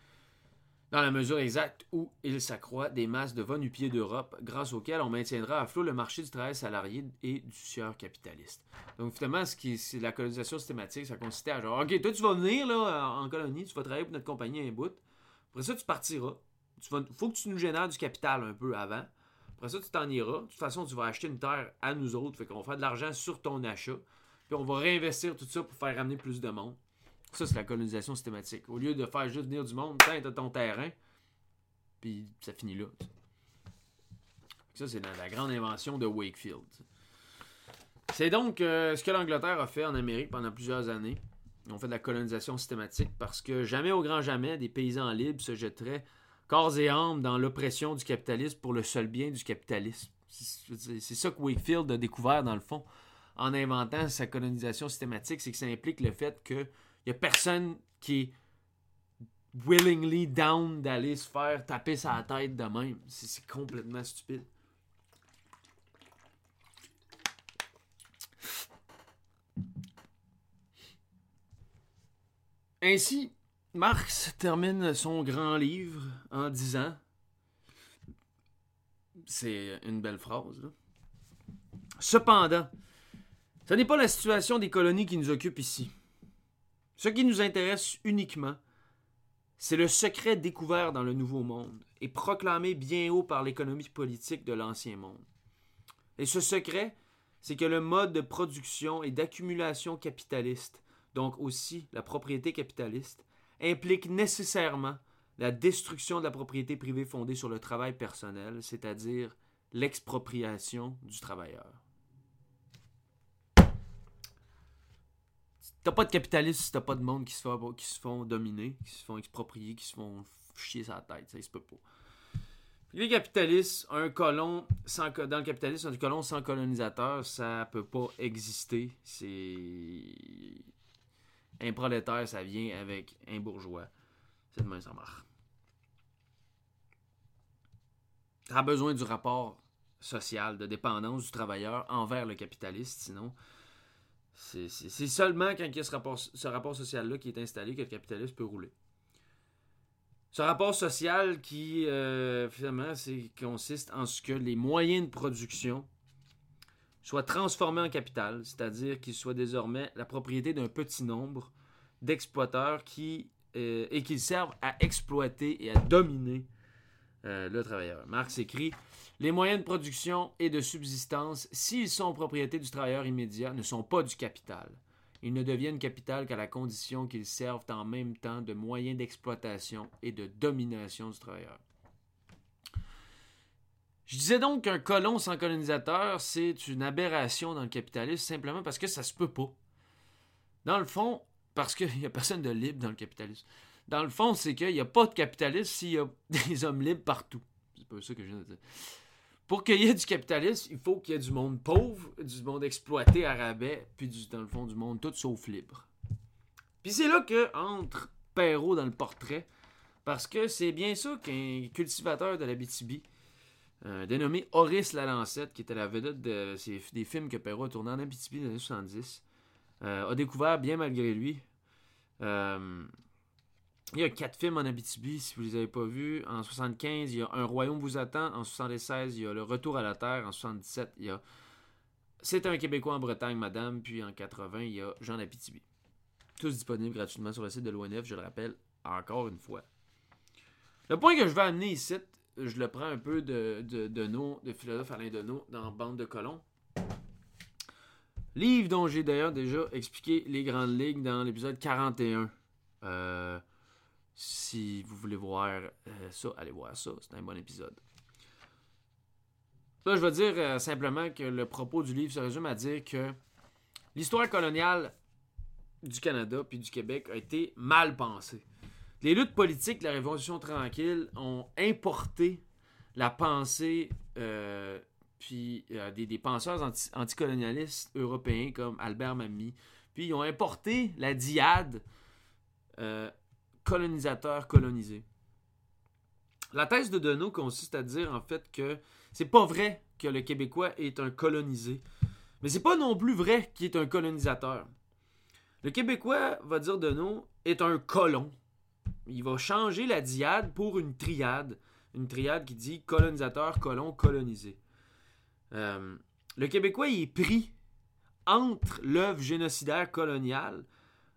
dans la mesure exacte où il s'accroît des masses de va-nu-pieds d'Europe, grâce auxquelles on maintiendra à flot le marché du travail salarié et du sieur capitaliste. Donc, finalement, c'est la colonisation systématique, ça consistait à genre, OK, toi, tu vas venir en colonie, tu vas travailler pour notre compagnie un bout. Après ça, tu partiras. Il faut que tu nous génères du capital un peu avant. Après ça, tu t'en iras. De toute façon, tu vas acheter une terre à nous autres. Fait qu'on va faire de l'argent sur ton achat. Puis on va réinvestir tout ça pour faire ramener plus de monde. Ça, c'est la colonisation systématique. Au lieu de faire juste venir du monde, t'as ton terrain. Puis ça finit là. Ça, c'est la, grande invention de Wakefield. C'est donc euh, ce que l'Angleterre a fait en Amérique pendant plusieurs années. Ils ont fait de la colonisation systématique parce que jamais au grand jamais des paysans libres se jetteraient corps et âme dans l'oppression du capitalisme pour le seul bien du capitalisme. C'est ça que Wakefield a découvert dans le fond en inventant sa colonisation systématique, c'est que ça implique le fait il n'y a personne qui est willingly down d'aller se faire taper sa tête de même. C'est complètement stupide. Ainsi, Marx termine son grand livre en disant C'est une belle phrase. Là. Cependant, ce n'est pas la situation des colonies qui nous occupe ici. Ce qui nous intéresse uniquement, c'est le secret découvert dans le Nouveau Monde et proclamé bien haut par l'économie politique de l'Ancien Monde. Et ce secret, c'est que le mode de production et d'accumulation capitaliste, donc aussi la propriété capitaliste, implique nécessairement la destruction de la propriété privée fondée sur le travail personnel, c'est-à-dire l'expropriation du travailleur. T'as pas de capitalisme si t'as pas de monde qui se, font, qui se font dominer, qui se font exproprier, qui se font chier sa tête. Ça, se peut pas. Les capitalistes, un colon sans, dans le capitalisme, un colon sans colonisateur, ça peut pas exister. C'est. Un prolétaire, ça vient avec un bourgeois. C'est de même ça marche. Tu besoin du rapport social, de dépendance du travailleur envers le capitaliste, sinon. C'est seulement quand il y a ce rapport, social-là qui est installé que le capitalisme peut rouler. Ce rapport social qui, euh, finalement, consiste en ce que les moyens de production soient transformés en capital, c'est-à-dire qu'ils soient désormais la propriété d'un petit nombre d'exploiteurs qui, euh, et qu'ils servent à exploiter et à dominer euh, le travailleur. Marx écrit Les moyens de production et de subsistance, s'ils sont propriété du travailleur immédiat, ne sont pas du capital. Ils ne deviennent capital qu'à la condition qu'ils servent en même temps de moyens d'exploitation et de domination du travailleur. Je disais donc qu'un colon sans colonisateur, c'est une aberration dans le capitalisme simplement parce que ça se peut pas. Dans le fond, parce qu'il n'y a personne de libre dans le capitalisme. Dans le fond, c'est qu'il n'y a pas de capitalisme s'il y a des hommes libres partout. C'est pas ça que je viens de dire. Pour qu'il y ait du capitalisme, il faut qu'il y ait du monde pauvre, du monde exploité à rabais, puis du, dans le fond du monde tout sauf libre. Puis c'est là que entre Perrault dans le portrait, parce que c'est bien ça qu'un cultivateur de la BTB, euh, dénommé Horace Lalancette, qui était la vedette de, des films que Perrault a tourné en Abitibi dans les années 70, euh, a découvert bien malgré lui euh, il y a quatre films en Abitibi, si vous ne les avez pas vus. En 75, il y a Un royaume vous attend. En 76, il y a Le retour à la terre. En 77, il y a C'est un Québécois en Bretagne, madame. Puis en 80, il y a Jean Abitibi. Tous disponibles gratuitement sur le site de l'ONF, je le rappelle encore une fois. Le point que je vais amener ici, je le prends un peu de, de, nos, de philosophe Alain Deneau dans Bande de colons. Livre dont j'ai d'ailleurs déjà expliqué les grandes ligues dans l'épisode 41. Euh, si vous voulez voir euh, ça, allez voir ça. C'est un bon épisode. Là, je vais dire euh, simplement que le propos du livre se résume à dire que l'histoire coloniale du Canada puis du Québec a été mal pensée. Les luttes politiques de la Révolution tranquille ont importé la pensée euh, puis des, penseurs anticolonialistes européens comme Albert Mamie. Puis ils ont importé la diade colonisateur colonisé. La thèse de Deneau consiste à dire en fait que c'est pas vrai que le Québécois est un colonisé, mais c'est pas non plus vrai qu'il est un colonisateur. Le Québécois, va dire Deneau, est un colon. Il va changer la diade pour une triade. Une triade qui dit colonisateur, colon, colonisé. Euh, le Québécois il est pris entre l'œuvre génocidaire coloniale,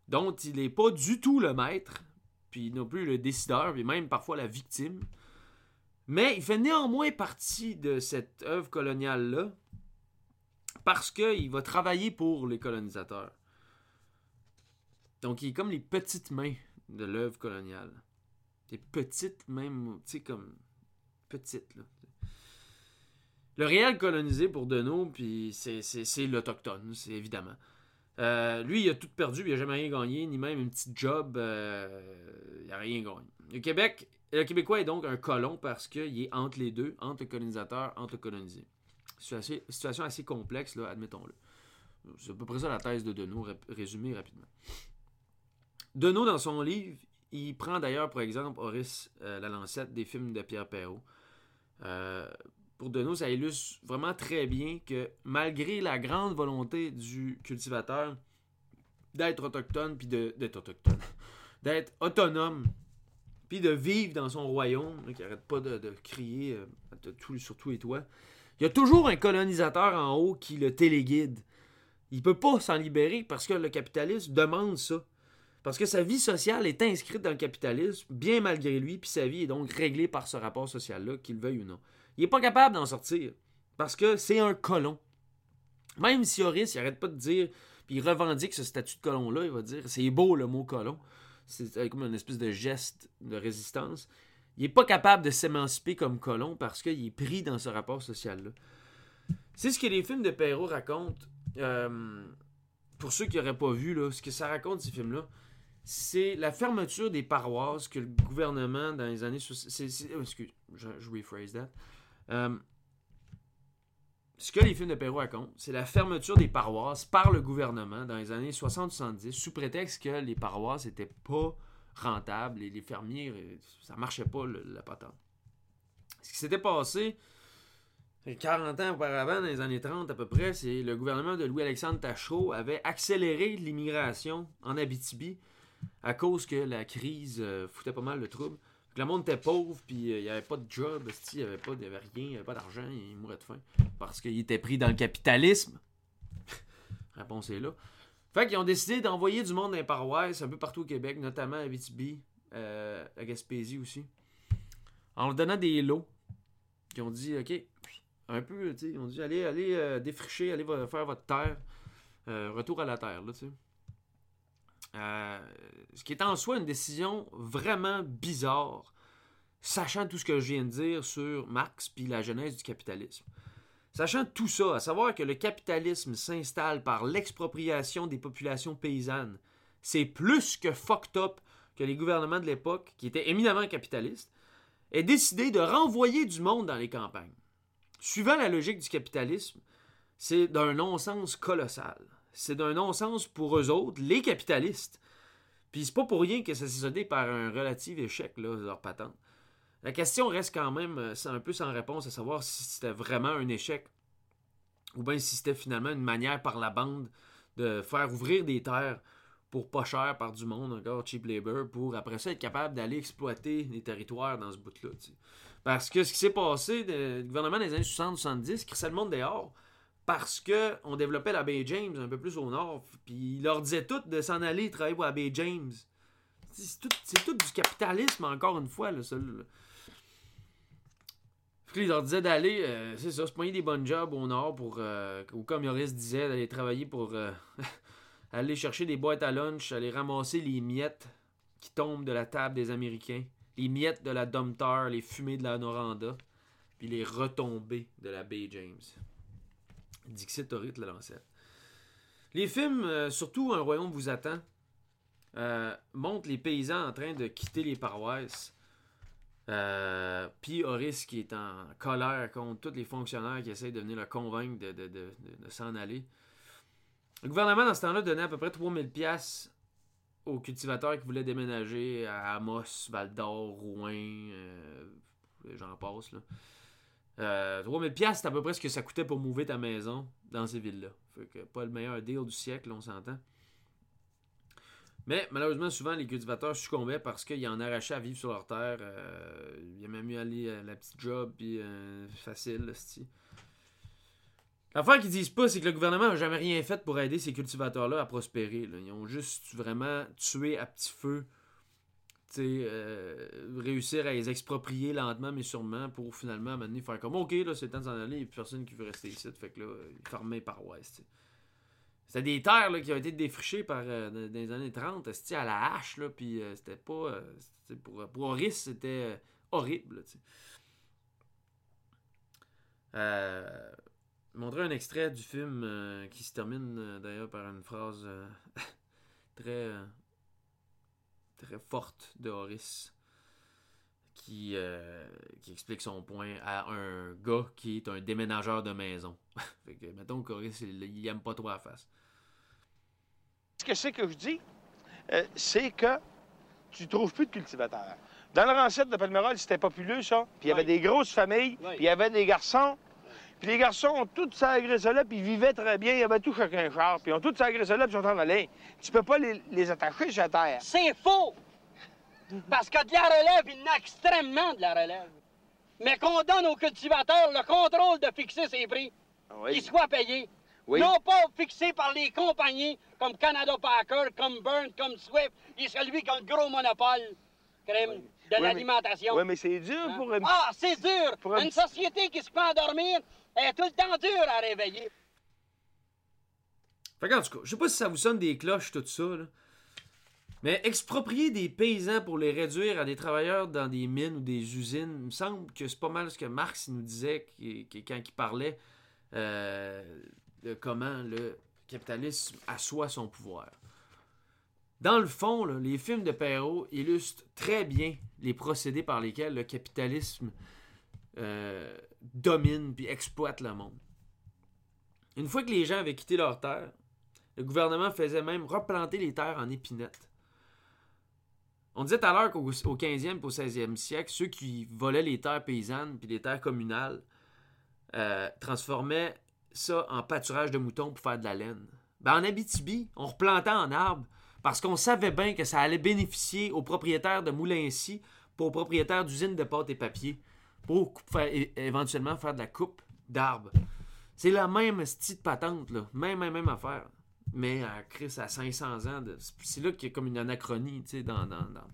dont il n'est pas du tout le maître, puis non plus le décideur, puis même parfois la victime. Mais il fait néanmoins partie de cette œuvre coloniale-là parce qu'il va travailler pour les colonisateurs. Donc il est comme les petites mains de l'œuvre coloniale. Des petites, même, tu sais, comme petites, là. Le réel colonisé pour Deneau, puis c'est l'Autochtone, c'est évidemment. Euh, lui, il a tout perdu, il n'a jamais rien gagné, ni même un petit job. Euh, il n'a rien gagné. Le Québec, le Québécois est donc un colon parce qu'il est entre les deux, entre le colonisateur, entre le colonisé. Situation assez, complexe, là, admettons-le. C'est à peu près ça la thèse de Deneau, résumée rapidement. Deneau, dans son livre, il prend d'ailleurs, pour exemple, Horace euh, Lalancette des films de Pierre Perrault. Pour Deneau, ça illustre vraiment très bien que malgré la grande volonté du cultivateur d'être autochtone, puis d'être autochtone, d'être autonome, puis de vivre dans son royaume, qui arrête pas de, crier euh, tout, sur tous. Il y a toujours un colonisateur en haut qui le téléguide. Il peut pas s'en libérer parce que le capitalisme demande ça. Parce que sa vie sociale est inscrite dans le capitalisme, bien malgré lui, puis sa vie est donc réglée par ce rapport social-là, qu'il veuille ou non. Il n'est pas capable d'en sortir, parce que c'est un colon. Même si Horace, il pas de dire, puis il revendique ce statut de colon-là, il va dire, c'est beau le mot colon, c'est comme une espèce de geste de résistance. Il n'est pas capable de s'émanciper comme colon parce qu'il est pris dans ce rapport social-là. C'est ce que les films de Perrault racontent. Euh, pour ceux qui n'auraient pas vu, là, ce que ça raconte, ces films-là, c'est la fermeture des paroisses que le gouvernement, dans les années... Oh, excuse, je, je rephrase that. Euh, ce que les films de Perrault racontent, c'est la fermeture des paroisses par le gouvernement dans les années 60-70, sous prétexte que les paroisses n'étaient pas rentables et les fermiers, euh, ça marchait pas la patente. Ce qui s'était passé 40 ans auparavant, dans les années 30 à peu près, c'est le gouvernement de Louis-Alexandre Tachereau avait accéléré l'immigration en Abitibi à cause que la crise euh, foutait pas mal de troubles. Le monde était pauvre, puis euh, il n'y avait pas de job, il n'y avait, avait rien, il n'y avait pas d'argent, il mourait de faim. Parce qu'il était pris dans le capitalisme. Réponse est là. Fait qu'ils ont décidé d'envoyer du monde dans les paroisses un peu partout au Québec, notamment à Abitibi, euh, à Gaspésie aussi. En leur donnant des lots. Ils ont dit, OK, un peu, ils ont dit, allez, allez euh, défricher, allez faire votre terre. retour à la terre, là, tu sais. Euh, ce qui est en soi une décision vraiment bizarre, sachant tout ce que je viens de dire sur Marx puis la genèse du capitalisme. Sachant tout ça, à savoir que le capitalisme s'installe par l'expropriation des populations paysannes, c'est plus que fucked up que les gouvernements de l'époque, qui étaient éminemment capitalistes, aient décidé de renvoyer du monde dans les campagnes. Suivant la logique du capitalisme, c'est d'un non-sens colossal c'est d'un non-sens pour eux autres, les capitalistes. Puis c'est pas pour rien que ça s'est soldé par un relatif échec, là, leur patente. La question reste quand même euh, un peu sans réponse à savoir si c'était vraiment un échec ou bien si c'était finalement une manière par la bande de faire ouvrir des terres pour pas cher par du monde, encore cheap labor, pour après ça être capable d'aller exploiter les territoires dans ce bout-là. Parce que ce qui s'est passé, le gouvernement des années 60-70, crissait le monde dehors, parce qu'on développait la baie James un peu plus au nord. Puis il leur disait tout de s'en aller travailler pour la baie James. C'est tout, du capitalisme, encore une fois, seul. il leur disait d'aller, euh, c'est ça, se poigner des bonnes jobs au nord pour, euh, ou comme Yoris disait, d'aller travailler pour euh, aller chercher des boîtes à lunch, aller ramasser les miettes qui tombent de la table des Américains, les miettes de la Domtar, les fumées de la Noranda, puis les retombées de la baie James. Dixit Orit la lancette. Les films, euh, surtout Un royaume vous attend, euh, montrent les paysans en train de quitter les paroisses. Euh, puis Horace qui est en colère contre tous les fonctionnaires qui essayent de venir le convaincre de, s'en aller. Le gouvernement, dans ce temps-là, donnait à peu près 3000 pièces aux cultivateurs qui voulaient déménager à Amos, Val-d'Or, Rouen, j'en passe. Là. Euh, 3000 pièces c'est à peu près ce que ça coûtait pour mouver ta maison dans ces villes-là. Fait que pas le meilleur deal du siècle, on s'entend. Mais malheureusement, souvent, les cultivateurs succombaient parce qu'ils en arrachaient à vivre sur leur terre. Euh, il a même mieux aller à la petite job, puis euh, facile, L'affaire qu'ils disent pas, c'est que le gouvernement n'a jamais rien fait pour aider ces cultivateurs-là à prospérer. Ils ont juste vraiment tué à petit feu euh, réussir à les exproprier lentement mais sûrement pour finalement à faire comme ok là c'est temps de s'en aller, plus personne qui veut rester ici. Fait que là, ils fermaient par ouest. C'était des terres là, qui ont été défrichées par, euh, dans les années 30 à la hache, là, puis euh, c'était pas. pour, pour Horis, c'était horrible. montrer un extrait du film qui se termine d'ailleurs par une phrase très très forte de Horace qui, euh, qui explique son point à un gars qui est un déménageur de maison. fait que, mettons qu'Horace, il, il aime pas trop la face. Ce que c'est que je dis, euh, c'est que tu trouves plus de cultivateurs. Dans le rancette de Palmerol, c'était populeux, ça. Puis il y avait des grosses familles, puis il y avait des garçons. Puis les garçons ont tous sagré ça là, puis ils vivaient très bien. Il y avait tout chacun char, puis ils ont tous sagré ça là, puis ils sont en aller. Tu peux pas les, attacher sur la terre. C'est faux! Parce que de la relève, il y en a extrêmement de la relève. Mais qu'on donne aux cultivateurs le contrôle de fixer ses prix. Oui. Qu'ils soient payés. Oui. Non pas fixés par les compagnies comme Canada Packer, comme Burns, comme Swift, et celui qui a le gros monopole crème, de Oui, mais- l'alimentation. Oui, mais c'est dur Hein? pour un petit- Ah, c'est dur! pour Une société qui se peut endormir est tout le temps dure à réveiller. Fait qu'en tout cas, je sais pas si ça vous sonne des cloches, tout ça, là. Mais exproprier des paysans pour les réduire à des travailleurs dans des mines ou des usines, il me semble que c'est pas mal ce que Marx nous disait quand il parlait euh, de comment le capitalisme assoit son pouvoir. Dans le fond, les films de Perrault illustrent très bien les procédés par lesquels le capitalisme euh, domine puis exploite le monde. Une fois que les gens avaient quitté leurs terres, le gouvernement faisait même replanter les terres en épinettes. On disait tout à l'heure qu'au au 15e et au 16e siècle, ceux qui volaient les terres paysannes puis les terres communales euh, transformaient ça en pâturage de moutons pour faire de la laine. Ben, en Abitibi, on replantait en arbre parce qu'on savait bien que ça allait bénéficier aux propriétaires de moulins-ci pour aux propriétaires d'usines de pâte et papier pour éventuellement faire de la coupe d'arbres. C'est la même de patente, là. Même, même, même affaire. Mais à Chris, à 500 ans, c'est là qu'il y a comme une anachronie, tu sais, dans-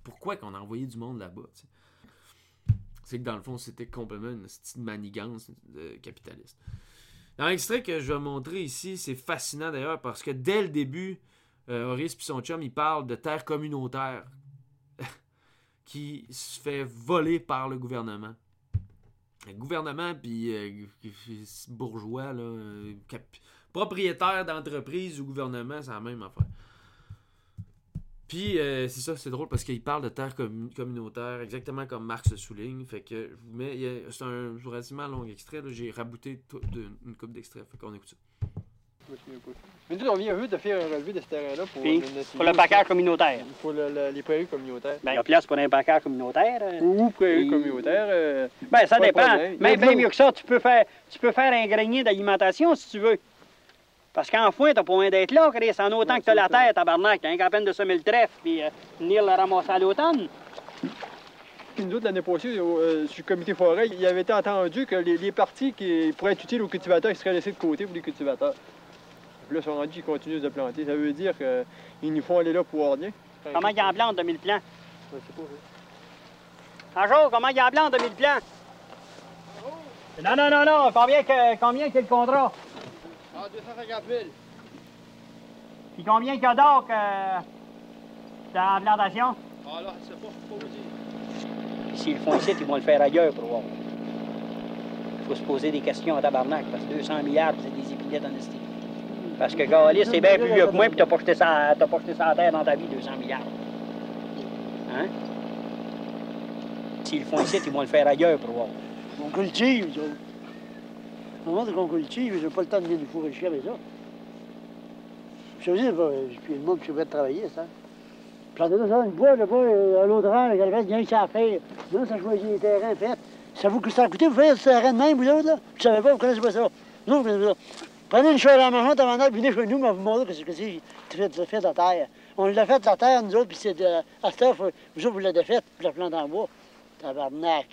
Pourquoi qu'on a envoyé du monde là-bas, tu sais. C'est que dans le fond, c'était complètement une petite manigance euh, capitaliste. Dans l'extrait que je vais montrer ici, c'est fascinant d'ailleurs parce que dès le début, euh, Horace et son chum, ils parlent de terre communautaire qui se fait voler par le gouvernement. Gouvernement, puis euh, bourgeois, là, euh, propriétaire d'entreprise ou gouvernement, c'est la même affaire. Puis, euh, c'est ça, c'est drôle parce qu'il parle de terre commu- communautaire, exactement comme Marx souligne. Fait que je vous mets, c'est un relativement long extrait, j'ai rabouté tout une coupe d'extraits, fait qu'on écoute ça. Mais nous, on vient de faire un relevé de ce terrain-là pour, Puis, le- pour le package communautaire. Pour le- le- les prairies communautaires. Ben, il y a place pour un package communautaire. euh. Ou prairies Et- communautaires. euh, Ben, ça dépend. Mais bien mieux que ça, tu peux faire, tu peux faire un grenier d'alimentation si tu veux. Parce qu'en foin, t'as pas besoin d'être là, Chris. En autant Non, que t'as la terre, tabarnak. T'as qu'à peine de semer le trèfle puis euh, venir le ramasser à l'automne. Puis nous autres, l'année passée, euh, sur le comité forêt, il avait été entendu que les, les parties qui pourraient être utiles aux cultivateurs, ils seraient laissés de côté pour les cultivateurs. Puis là, ils sont rendus qu'ils continuent de planter. Ça veut dire qu'ils nous font aller là pour rien. Comment il en plante de 1000 plants? Bonjour, comment il en plante de 1000 plants? Non, non, non, non. Combien que, combien que le contrat? Ah, 250 000. Puis combien qu'il y a d'or que dans la plantation? Ah, là, c'est pas, pas vous dire. S'ils le font ici, ils vont le faire ailleurs pour voir. Il faut se poser des questions à tabarnak, parce que 200 milliards, c'est des épinettes en. Parce que Galis, c'est bien plus vieux que moi, puis t'as pas jeté ça, t'as terre dans ta vie, 200 milliards. Hein? S'ils le font ici, ils vont le faire ailleurs pour voir. On cultive, nous autres. Au moment qu'on cultive, j'ai pas le temps de venir nous fourrer chier avec ça. Je veux dire, puis le monde de travailler, ça. Planter là, ça, une bois, là-bas, euh, à l'autre reste, il y a ça à faire. Là, ça choisit les terrains faits. Ça vous ça a coûté, vous faites ce terrain de même, vous autres, là? Je savais pas, vous connaissez pas ça. Nous, vous connaissez pas ça. Prenez une cheval à maman, avant d'aller venez chez nous, mais vous montrer ce que c'est fait, de la terre. On l'a fait de la terre, nous autres, puis c'est de, à cette heure, vous autres, vous l'avez fait, puis la plante en bois. Tabarnak.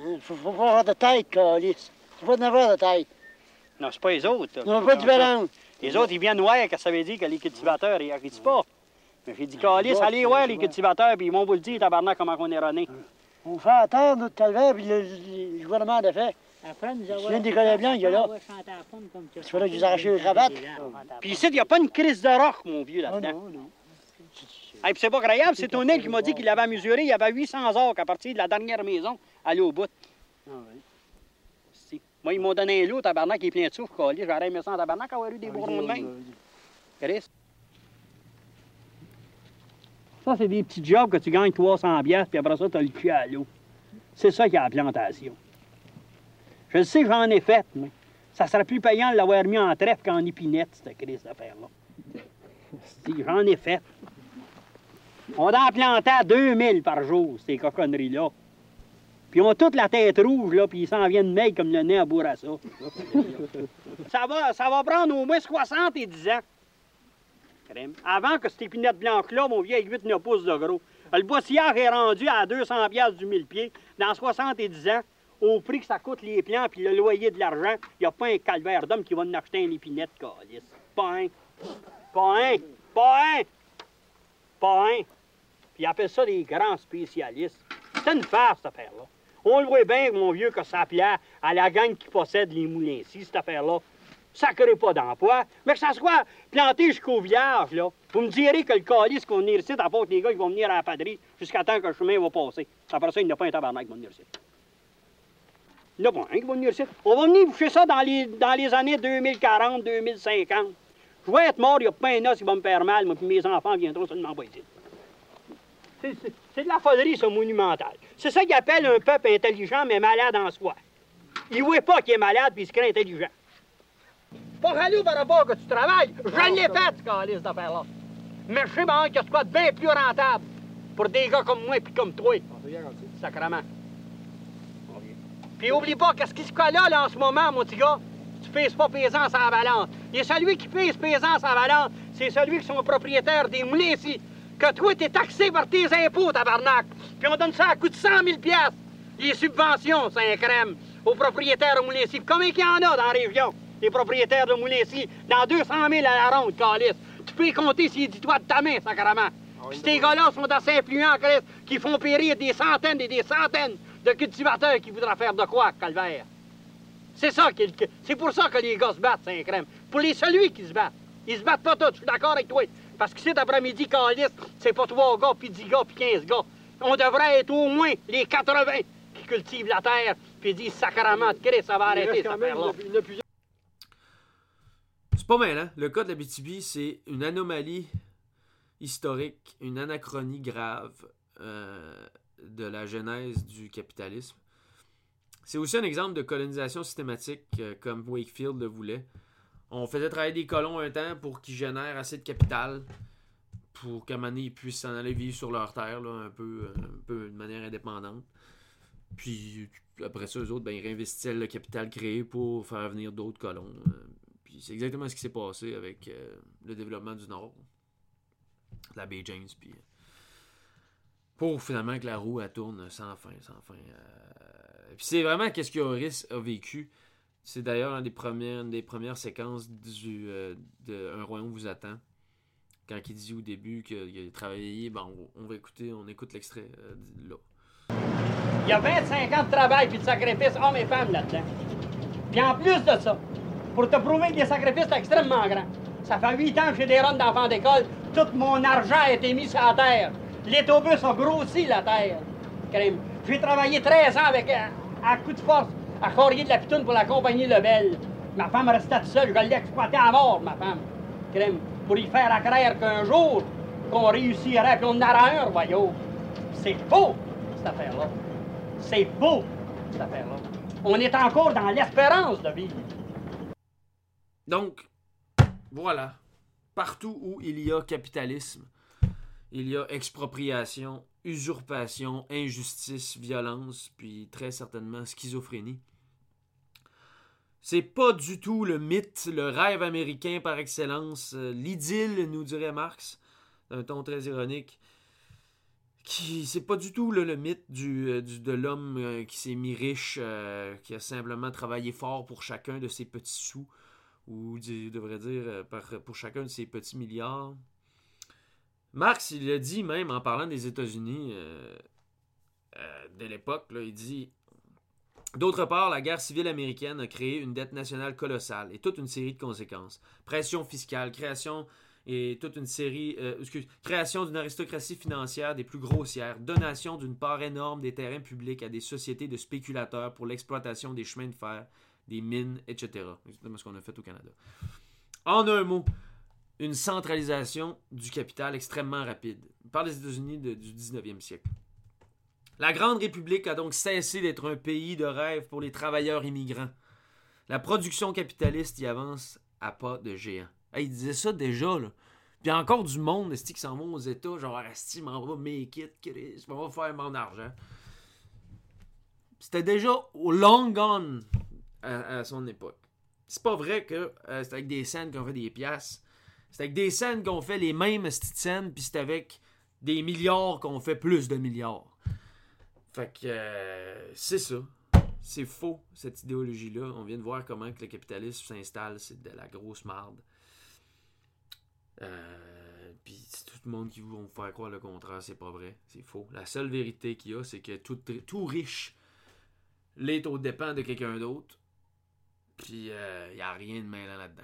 Hein? Faut, faut pas avoir de tête, calice. Faut pas en avoir de tête. Non, c'est pas les autres. là. On n'a pas de différence. Les autres, ils viennent voir que ça veut dire que les cultivateurs, ils n'arrêtent pas. Mais j'ai dit, Calis, allez voir les cultivateurs, puis ils vont vous le dire, tabarnak, comment on est runné. On fait à terre notre calvaire, puis le, le- le gouvernement l'a fait. Après, nous Je viens des collègues blancs, il y a là. Il fallait qu'ils arrachent les cravates. Puis ici, il n'y a pas une crise de roc, mon vieux, Ah là-dedans. non, non. Hey, puis c'est pas croyable, c'est Tonel qui m'a dit qu'il avait mesuré, il y avait 800 orques à partir de la dernière maison, aller au bout. Ah oui. Si. Moi, ils m'ont donné un lot, tabarnak, qui est plein de souffle, Calis. J'aurais aimé ça en tabarnak avoir eu des bourrons de même. Chris. Ça, c'est des petits jobs que tu gagnes 300 piastres, puis après ça, tu as le cul à l'eau. C'est ça qui est la plantation. Je sais, j'en ai fait, mais ça serait plus payant de l'avoir mis en trèfle qu'en épinette, cette crise d'affaire-là. Si, J'en ai fait. On en plantait à 2000 par jour, ces coconneries-là. Puis ils ont toute la tête rouge, là, puis ils s'en viennent maigres comme le nez à Bourassa. ça, va, ça va prendre au moins 70 ans. Crème. Avant que cette épinette blanche-là, mon vieux, avec 8-9 pouces de gros. Le boissillard est rendu à 200 pièces du mille pieds dans 70 ans. Au prix que ça coûte les plants puis le loyer de l'argent, il n'y a pas un calvaire d'homme qui va en acheter un épinette, calice. Pas un. Pas un. Pas un. Pas un. Puis ils appellent ça des grands spécialistes. C'est une farce, cette affaire-là. On le voit bien, mon vieux, que ça plaît à la gang qui possède les moulins ici, cette affaire-là. Ça crée pas d'emploi, mais que ça soit planté jusqu'au village, là. Vous me direz que le calice qu'on venir ici, à les gars qui vont venir à la paderie jusqu'à temps que le chemin va passer. Après ça, il n'y a pas un tabarnak qui va venir ici. A pas un qui va venir ici. On va venir boucher ça dans les, dans les années 2040, 2050. Je vais être mort, il n'y a pas un os qui va me faire mal, moi, puis mes enfants viendront seulement pas ici. C'est- c'est- C'est de la folerie, ce monumental. C'est ça qu'ils appellent un peuple intelligent, mais malade en soi. Il ne voit pas qu'il est malade, puis il se crée intelligent. Pas râler par rapport que tu travailles. Je l'ai fait, ce calice d'affaires-là. Mais je sais bien qu'il y a de quoi de bien plus rentable pour des gars comme moi puis comme toi. Sacrement. Puis oublie pas qu'est-ce qui se colle là, là, en ce moment, mon petit gars. Tu pèses pas pesant sans balance. Et celui qui pèse pesant sans balance, c'est celui qui sont propriétaires des moulins ici. Que toi, t'es taxé par tes impôts, tabarnak. Puis on donne ça à coût de 100 000 piastres. Les subventions, c'est un crème, aux propriétaires de moulins ici. Combien qu'il y en a dans la région, des propriétaires de moulins ici? Dans 200 000 à la ronde, calice. Tu peux y compter s'il dit toi de ta main, sacrament. Puis ces gars-là sont assez influents, Chris, qui font périr des centaines et des centaines de cultivateurs qui voudraient faire de quoi, calvaire. C'est ça qu'il- c'est pour ça que les gars se battent, c'est un crème. Pour les celui qui se battent. Ils se battent pas tous, je suis d'accord avec toi. Parce que cet après-midi, calice, c'est pas trois gars, puis 10 gars, puis 15 gars. On devrait être au moins les 80 qui cultivent la terre, puis disent sacrament de Christ, ça va Il arrêter cette affaire-là. C'est pas mal, hein? Le cas de la BTB, c'est une anomalie historique, une anachronie grave euh, de la genèse du capitalisme. C'est aussi un exemple de colonisation systématique, euh, comme Wakefield le voulait. On faisait travailler des colons un temps pour qu'ils génèrent assez de capital pour qu'à un moment donné, ils puissent s'en aller vivre sur leur terre, là, un, peu, euh, un peu de manière indépendante. Puis après ça, eux autres, ben, ils réinvestissaient le capital créé pour faire venir d'autres colons. Euh, puis c'est exactement ce qui s'est passé avec le développement du Nord, la baie James, puis pour finalement que la roue elle tourne sans fin, sans fin. euh. Puis c'est vraiment qu'est-ce que Horace a vécu. C'est d'ailleurs une des premières, des premières séquences du euh, de Un royaume vous attend. Quand il dit au début qu'il a travaillé, ben on, va écouter, on écoute l'extrait euh, là. Il y a 25 ans de travail puis de sacrifice hommes et femmes là-dedans. Puis en plus de ça, pour te prouver que les sacrifices sont extrêmement grands, ça fait 8 ans que j'ai des runs d'enfants d'école, tout mon argent a été mis sur la terre. L'étobus a grossi la terre. Crème. J'ai travaillé 13 ans avec, à, à coup de force, à Corrier de la Pitoune pour la compagnie Lebel. Ma femme restait toute seule, je l'ai exploitée à mort, ma femme. Crème. Pour y faire accraire qu'un jour, qu'on réussirait, puis on aura un royaume. C'est beau, cette affaire-là. C'est beau, cette affaire-là. On est encore dans l'espérance de vivre. Donc, voilà. Partout où il y a capitalisme, il y a expropriation, usurpation, injustice, violence, puis très certainement schizophrénie. C'est pas du tout le mythe, le rêve américain par excellence, euh, l'idylle, nous dirait Marx, d'un ton très ironique. Qui, c'est pas du tout le mythe euh, de l'homme euh, qui s'est mis riche, qui a simplement travaillé fort pour chacun de ses petits sous ou je devrais dire pour chacun de ces petits milliards. Marx, il l'a dit même en parlant des États-Unis euh, euh, de l'époque, il dit D'autre part, la guerre civile américaine a créé une dette nationale colossale et toute une série de conséquences. Pression fiscale, création et toute une série, euh, création d'une aristocratie financière des plus grossières, donation d'une part énorme des terrains publics à des sociétés de spéculateurs pour l'exploitation des chemins de fer, des mines, etc. Exactement ce qu'on a fait au Canada. En un mot, une centralisation du capital extrêmement rapide. On parle des États-Unis du 19e siècle. La Grande République a donc cessé d'être un pays de rêve pour les travailleurs immigrants. La production capitaliste y avance à pas de géant. Il disait ça déjà, là. Puis encore du monde esti, qui s'en vont aux États, genre, Esti, m'en va make it, Chris, m'en faire mon argent? C'était déjà au long gone à, à son époque. C'est pas vrai que euh, c'est avec des scènes qu'on fait des pièces. C'est avec des scènes qu'on fait les mêmes petites scènes, puis c'est avec des milliards qu'on fait plus de milliards. Fait que euh, c'est ça. C'est faux, cette idéologie-là. On vient de voir comment que le capitalisme s'installe. C'est de la grosse marde. Euh, Puis tout le monde qui vous faire croire le contraire, c'est pas vrai. C'est faux. La seule vérité qu'il y a, c'est que tout, tout riche l'est au dépens de quelqu'un d'autre. Puis il n'y a rien de mêlant là-dedans.